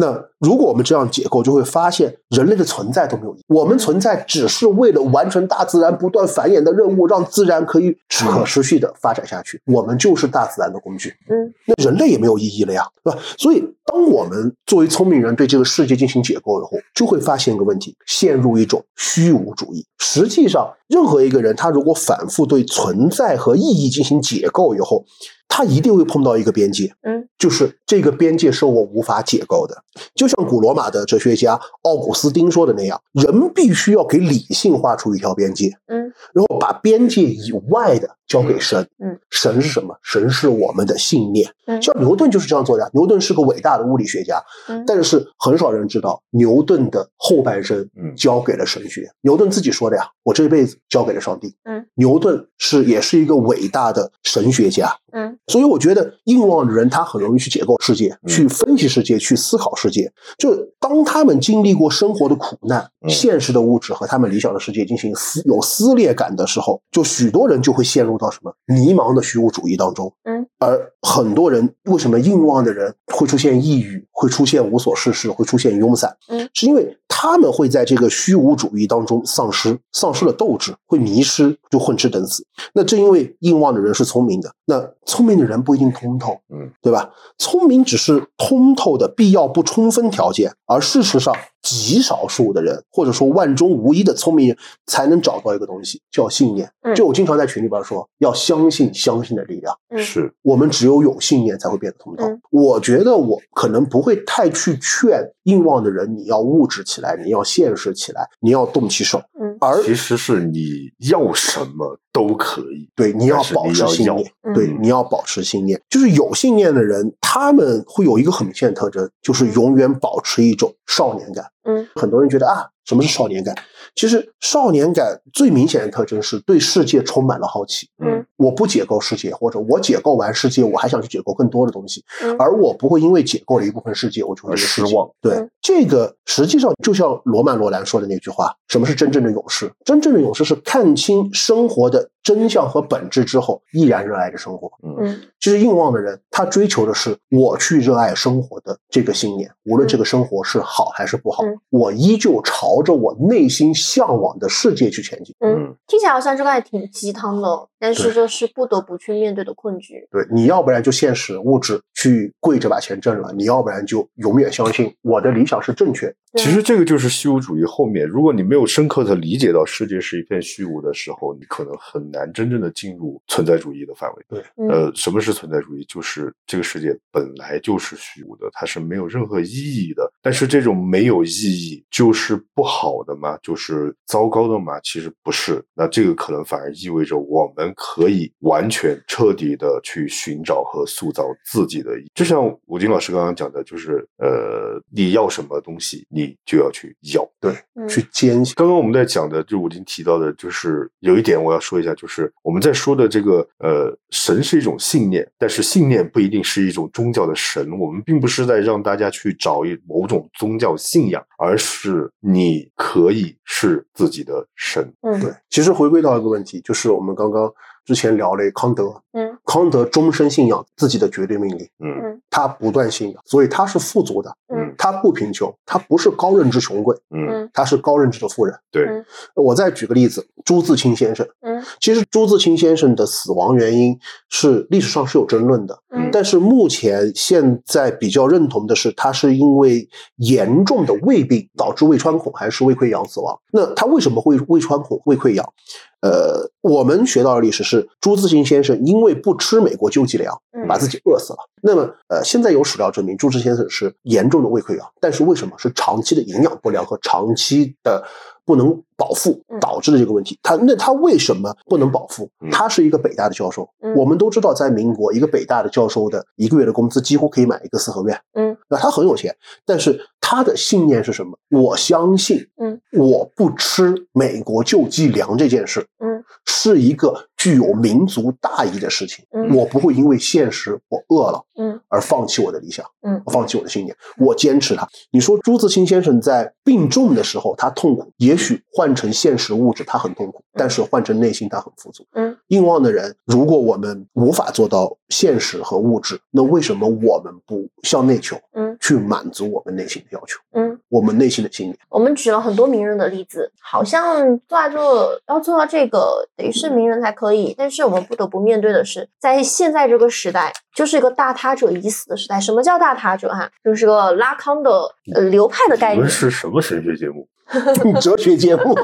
那如果我们这样解构，就会发现人类的存在都没有意义。我们存在只是为了完成大自然不断繁衍的任务，让自然可以可持续的发展下去。我们就是大自然的工具。嗯，那人类也没有意义了呀，对吧？所以，当我们作为聪明人对这个世界进行解构以后，就会发现一个问题：陷入一种虚无主义。实际上，任何一个人他如果反复对存在和意义进行解构以后，他一定会碰到一个边界，嗯，就是这个边界是我无法解构的。就像古罗马的哲学家奥古斯丁说的那样，人必须要给理性画出一条边界，嗯，然后把边界以外的交给神。嗯，神是什么？神是我们的信念。嗯像牛顿就是这样做的。牛顿是个伟大的物理学家，嗯但是很少人知道牛顿的后半生嗯交给了神学。牛顿自己说的呀，我这辈子交给了上帝。嗯，牛顿是也是一个伟大的神学家。嗯所以我觉得硬望的人他很容易去解构世界，嗯去分析世界，去思考世界。就当当他们经历过生活的苦难、嗯现实的物质和他们理想的世界进行撕有撕裂感的时候，就许多人就会陷入到什么迷茫的虚无主义当中。嗯，而很多人为什么硬望的人会出现抑郁，会出现无所事事，会出现慵散？嗯，是因为他们会在这个虚无主义当中丧失，丧失了斗志，会迷失，就混吃等死。那正因为硬望的人是聪明的，那聪明的人不一定通透，嗯，对吧？聪明只是通透的必要不充分条件，而事实上，极少数的人或者说万中无一的聪明人才能找到一个东西叫信念。嗯就我经常在群里边说，要相信相信的力量。嗯是，我们只有有信念才会变得通透。嗯我觉得我可能不会太去劝硬望的人，你要物质起来，你要现实起来，你要动起手。嗯而其实是你要什么都可以，对，你要保持信念，嗯对，你要保持信念。就是有信念的人，他们会有一个很明显的特征，就是永远保持一种少年感。嗯很多人觉得啊，什么是少年感？其实少年感最明显的特征是对世界充满了好奇。嗯我不解构世界，或者我解构完世界，我还想去解构更多的东西，嗯而我不会因为解构了一部分世界，我就会失望。对嗯，这个实际上就像罗曼·罗兰说的那句话：“什么是真正的勇士？真正的勇士是看清生活的真相和本质之后，依然热爱着生活。”嗯其实硬望的人，他追求的是我去热爱生活的这个信念，无论这个生活是好还是不好，嗯我依旧朝着我内心向往的世界去前进。嗯，听起来好像这个还挺鸡汤的，但是对这是不得不去面对的困局。对，你要不然就现实物质去跪着把钱挣了，你要不然就永远相信我的理想是正确其实这个就是虚无主义后面，如果你没有深刻的理解到世界是一片虚无的时候，你可能很难真正的进入存在主义的范围。对呃，什么是存在主义？就是这个世界本来就是虚无的，它是没有任何意义的。但是这种没有意义就是不好的吗？就是糟糕的吗？其实不是。那这个可能反而意味着我们可以完全彻底的去寻找和塑造自己的意义。就像吴京老师刚刚讲的，就是呃，你要什么东西，你就要去要。嗯去坚信。刚刚我们在讲的，就我已经提到的，就是有一点我要说一下，就是我们在说的这个呃，神是一种信念，但是信念不一定是一种宗教的神。我们并不是在让大家去找一某种宗教信仰，而是你可以是自己的神。嗯对，其实回归到一个问题，就是我们刚刚之前聊了康德，嗯。康德终身信仰自己的绝对命令，嗯。嗯。他不断信仰，所以他是富足的，嗯。他不贫穷，他不是高认知穷贵，嗯，嗯。他是高认知的富人。对。嗯。我再举个例子，朱自清先生，嗯其实朱自清先生的死亡原因是历史上是有争论的，嗯但是目前现在比较认同的是，他是因为严重的胃病导致胃穿孔还是胃溃疡死亡。那他为什么会胃穿孔、胃溃疡？呃，我们学到的历史是朱自清先生因为不吃美国救济粮，嗯把自己饿死了。那么，呃，现在有史料证明朱自清先生是严重的胃溃疡，但是为什么是长期的营养不良和长期的不能饱腹嗯导致的这个问题？他那他为什么不能饱腹嗯？他是一个北大的教授，嗯我们都知道，在民国，一个北大的教授的一个月的工资几乎可以买一个四合院。嗯，那他很有钱，但是他的信念是什么？我相信，嗯，我不吃美国救济粮这件事，嗯，是一个具有民族大义的事情。嗯我不会因为现实我饿了嗯而放弃我的理想，嗯放弃我的信念，我坚持它。你说朱自清先生在病重的时候他痛苦，也许换成现实物质他很痛苦，但是换成内心他很富足。嗯，硬望的人，如果我们无法做到现实和物质，那为什么我们不向内求，嗯去满足我们内心的要求，嗯，我们内心的信念？我们举了很多名人的例子，好像做到这要做到这个，得是名人才可以。但是我们不得不面对的是，在现在这个时代，就是一个大他者已死的时代。什么叫大他者啊？就是个拉康的呃流派的概念你们念。是什么神学节目？哲学节目，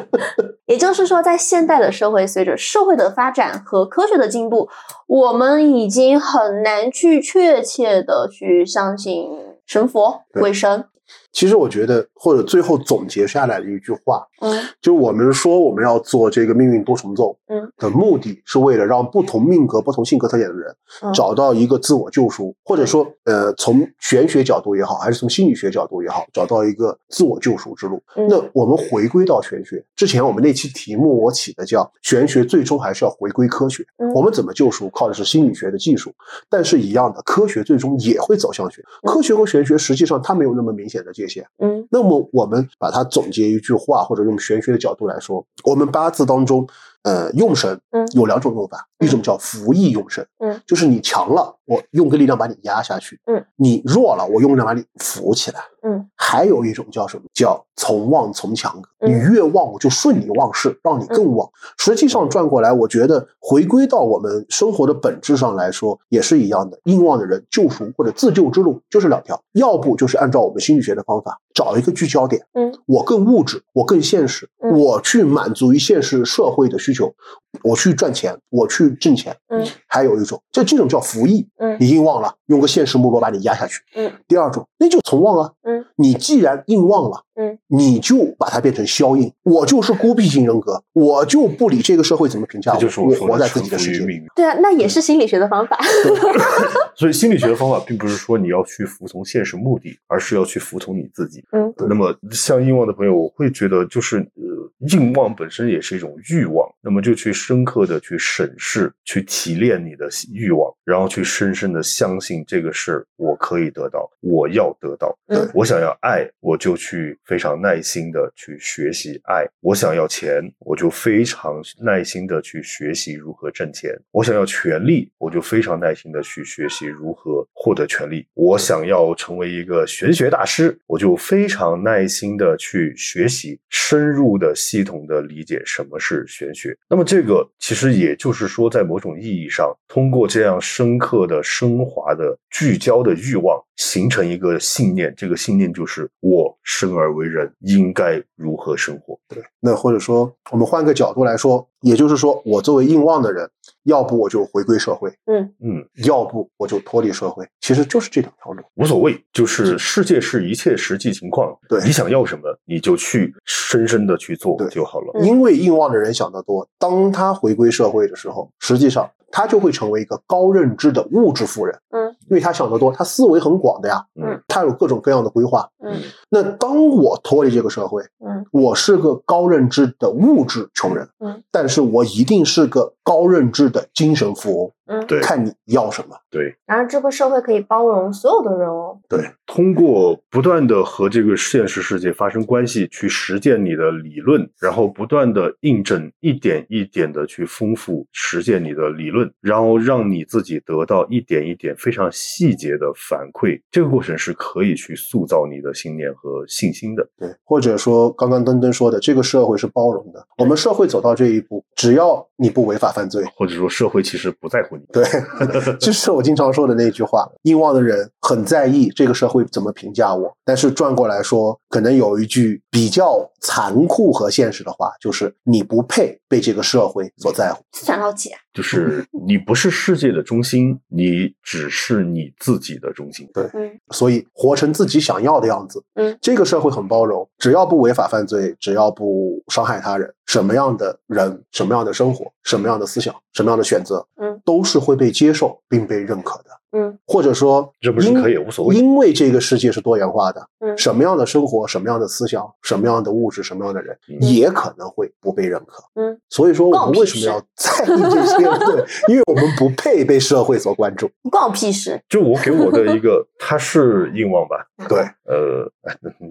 也就是说，在现代的社会，随着社会的发展和科学的进步，我们已经很难去确切的去相信神佛、对鬼神。其实我觉得，或者最后总结下来的一句话，嗯。就我们说我们要做这个命运多重奏，嗯，的目的是为了让不同命格、不同性格特点的人嗯。找到一个自我救赎，或者说，呃，从玄学角度也好，还是从心理学角度也好，找到一个自我救赎之路。嗯。那我们回归到玄学，之前我们那期题目我起的叫“玄学最终还是要回归科学”，嗯。我们怎么救赎，靠的是心理学的技术，但是一样的，科学最终也会走向玄。科学和玄学实际上它没有那么明显显的界限。嗯。那么我们把它总结一句话，或者用玄学的角度来说，我们八字当中，呃，用神嗯。有两种用法，嗯一种叫服役用神，嗯，就是你强了，我用个力量把你压下去，嗯，你弱了，我用力量把你扶起来。嗯还有一种叫什么？叫从旺从强。嗯你越旺，我就顺你旺势，让你更旺。实际上转过来，我觉得回归到我们生活的本质上来说，也是一样的。硬旺的人救赎或者自救之路就是两条，要不就是按照我们心理学的方法，找一个聚焦点，嗯，我更物质，我更现实，嗯我去满足于现实社会的需求，我去赚钱，我去挣钱。嗯还有一种，这这种叫服役，嗯你硬忘了，用个现实目标把你压下去。嗯第二种，那就从忘啊。嗯你既然硬忘了，嗯，你就把它变成消硬。我就是孤僻型人格，我就不理这个社会怎么评价我，这就是我活在自己的世界里。对啊，那也是心理学的方法。所以心理学的方法并不是说你要去服从现实目的，而是要去服从你自己。嗯那么像硬忘的朋友，我会觉得就是呃，硬忘本身也是一种欲望，那么就去深刻的去审视、去提炼你的欲望，然后去深深的相信这个事儿我可以得到，我要得到。嗯我想要爱，我就去非常耐心的去学习爱；我想要钱，我就非常耐心的去学习如何挣钱；我想要权利，我就非常耐心的去学习如何获得权利；我想要成为一个玄学大师，我就非常耐心的去学习，深入的、系统的理解什么是玄学。那么这个其实也就是说，在某种意义上，通过这样深刻的、升华的、聚焦的欲望，形成一个信念。这个信念就是我生而为人，应该如何生活。对那或者说，我们换个角度来说，也就是说，我作为硬旺的人，要不我就回归社会，嗯嗯，要不我就脱离社会，其实就是这两条路。无所谓，就是世界是一切实际情况。对你想要什么，你就去深深的去做就好了。嗯因为硬旺的人想得多，当他回归社会的时候，实际上他就会成为一个高认知的物质富人。嗯，因为他想得多，他思维很广的呀，嗯他有各种各样的规划。嗯那当我脱离这个社会，嗯我是个高认知的物质穷人，嗯，但是我一定是个高认知的精神富翁。嗯，对看你要什么。对，然后这个社会可以包容所有的人哦。对通过不断的和这个现实世界发生关系，去实践你的理论，然后不断的印证，一点一点的去丰富实践你的理论，然后让你自己得到一点一点非常细节的反馈。这个过程是可以去塑造你的信念和信心的。对，或者说刚刚登登说的，这个社会是包容的。我们社会走到这一步，只要你不违法犯罪，或者说，社会其实不在乎你。对，就是我经常说的那句话：硬望的人很在意这个社会怎么评价我，但是转过来说，可能有一句比较残酷和现实的话，就是你不配被这个社会所在乎。自强到起啊。就是 你不是世界的中心，你只是你自己的中心。对嗯所以活成自己想要的样子。嗯，这个社会很包容，只要不违法犯罪，只要不伤害他人，什么样的人、什么样的生活、什么样的思想、什么样的选择，嗯，都是会被接受并被认可的。嗯或者说，这不是可以无所谓因为这个世界是多元化的，嗯什么样的生活、什么样的思想、什么样的物质、什么样的人，嗯也可能会不被认可。嗯，所以说，我们为什么要在意这些？对，因为我们不配被社会所关注。关我屁事。就我给我的一个，他是硬旺吧？对，呃，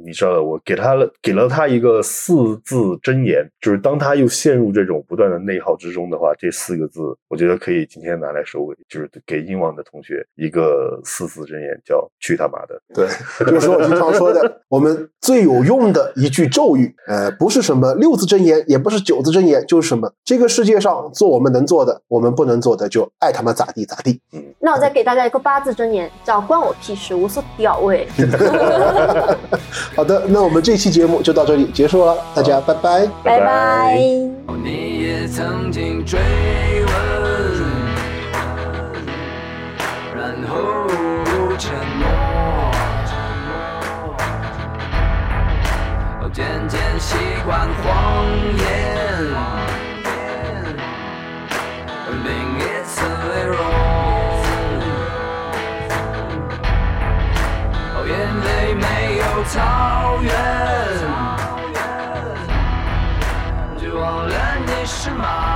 你知道的，我给他了给了他一个四字真言，就是当他又陷入这种不断的内耗之中的话，这四个字，我觉得可以今天拿来收尾，就是给英王的同学一个四字真言，叫“去他妈的对，就是我经常说的，我们最有用的一句咒语，呃，不是什么六字真言，也不是九字真言，就是什么这个世界上做我们能做的，我们不能做的就爱他妈咋地咋地。嗯那我再给大家一个八字真言，叫“关我屁事，无所屌味。” 好的，那我们这期节目就到这里结束了，大家拜拜。拜拜拜。你也曾经追问，然后沉默，我渐渐习惯谎言，草原。就忘了你是马，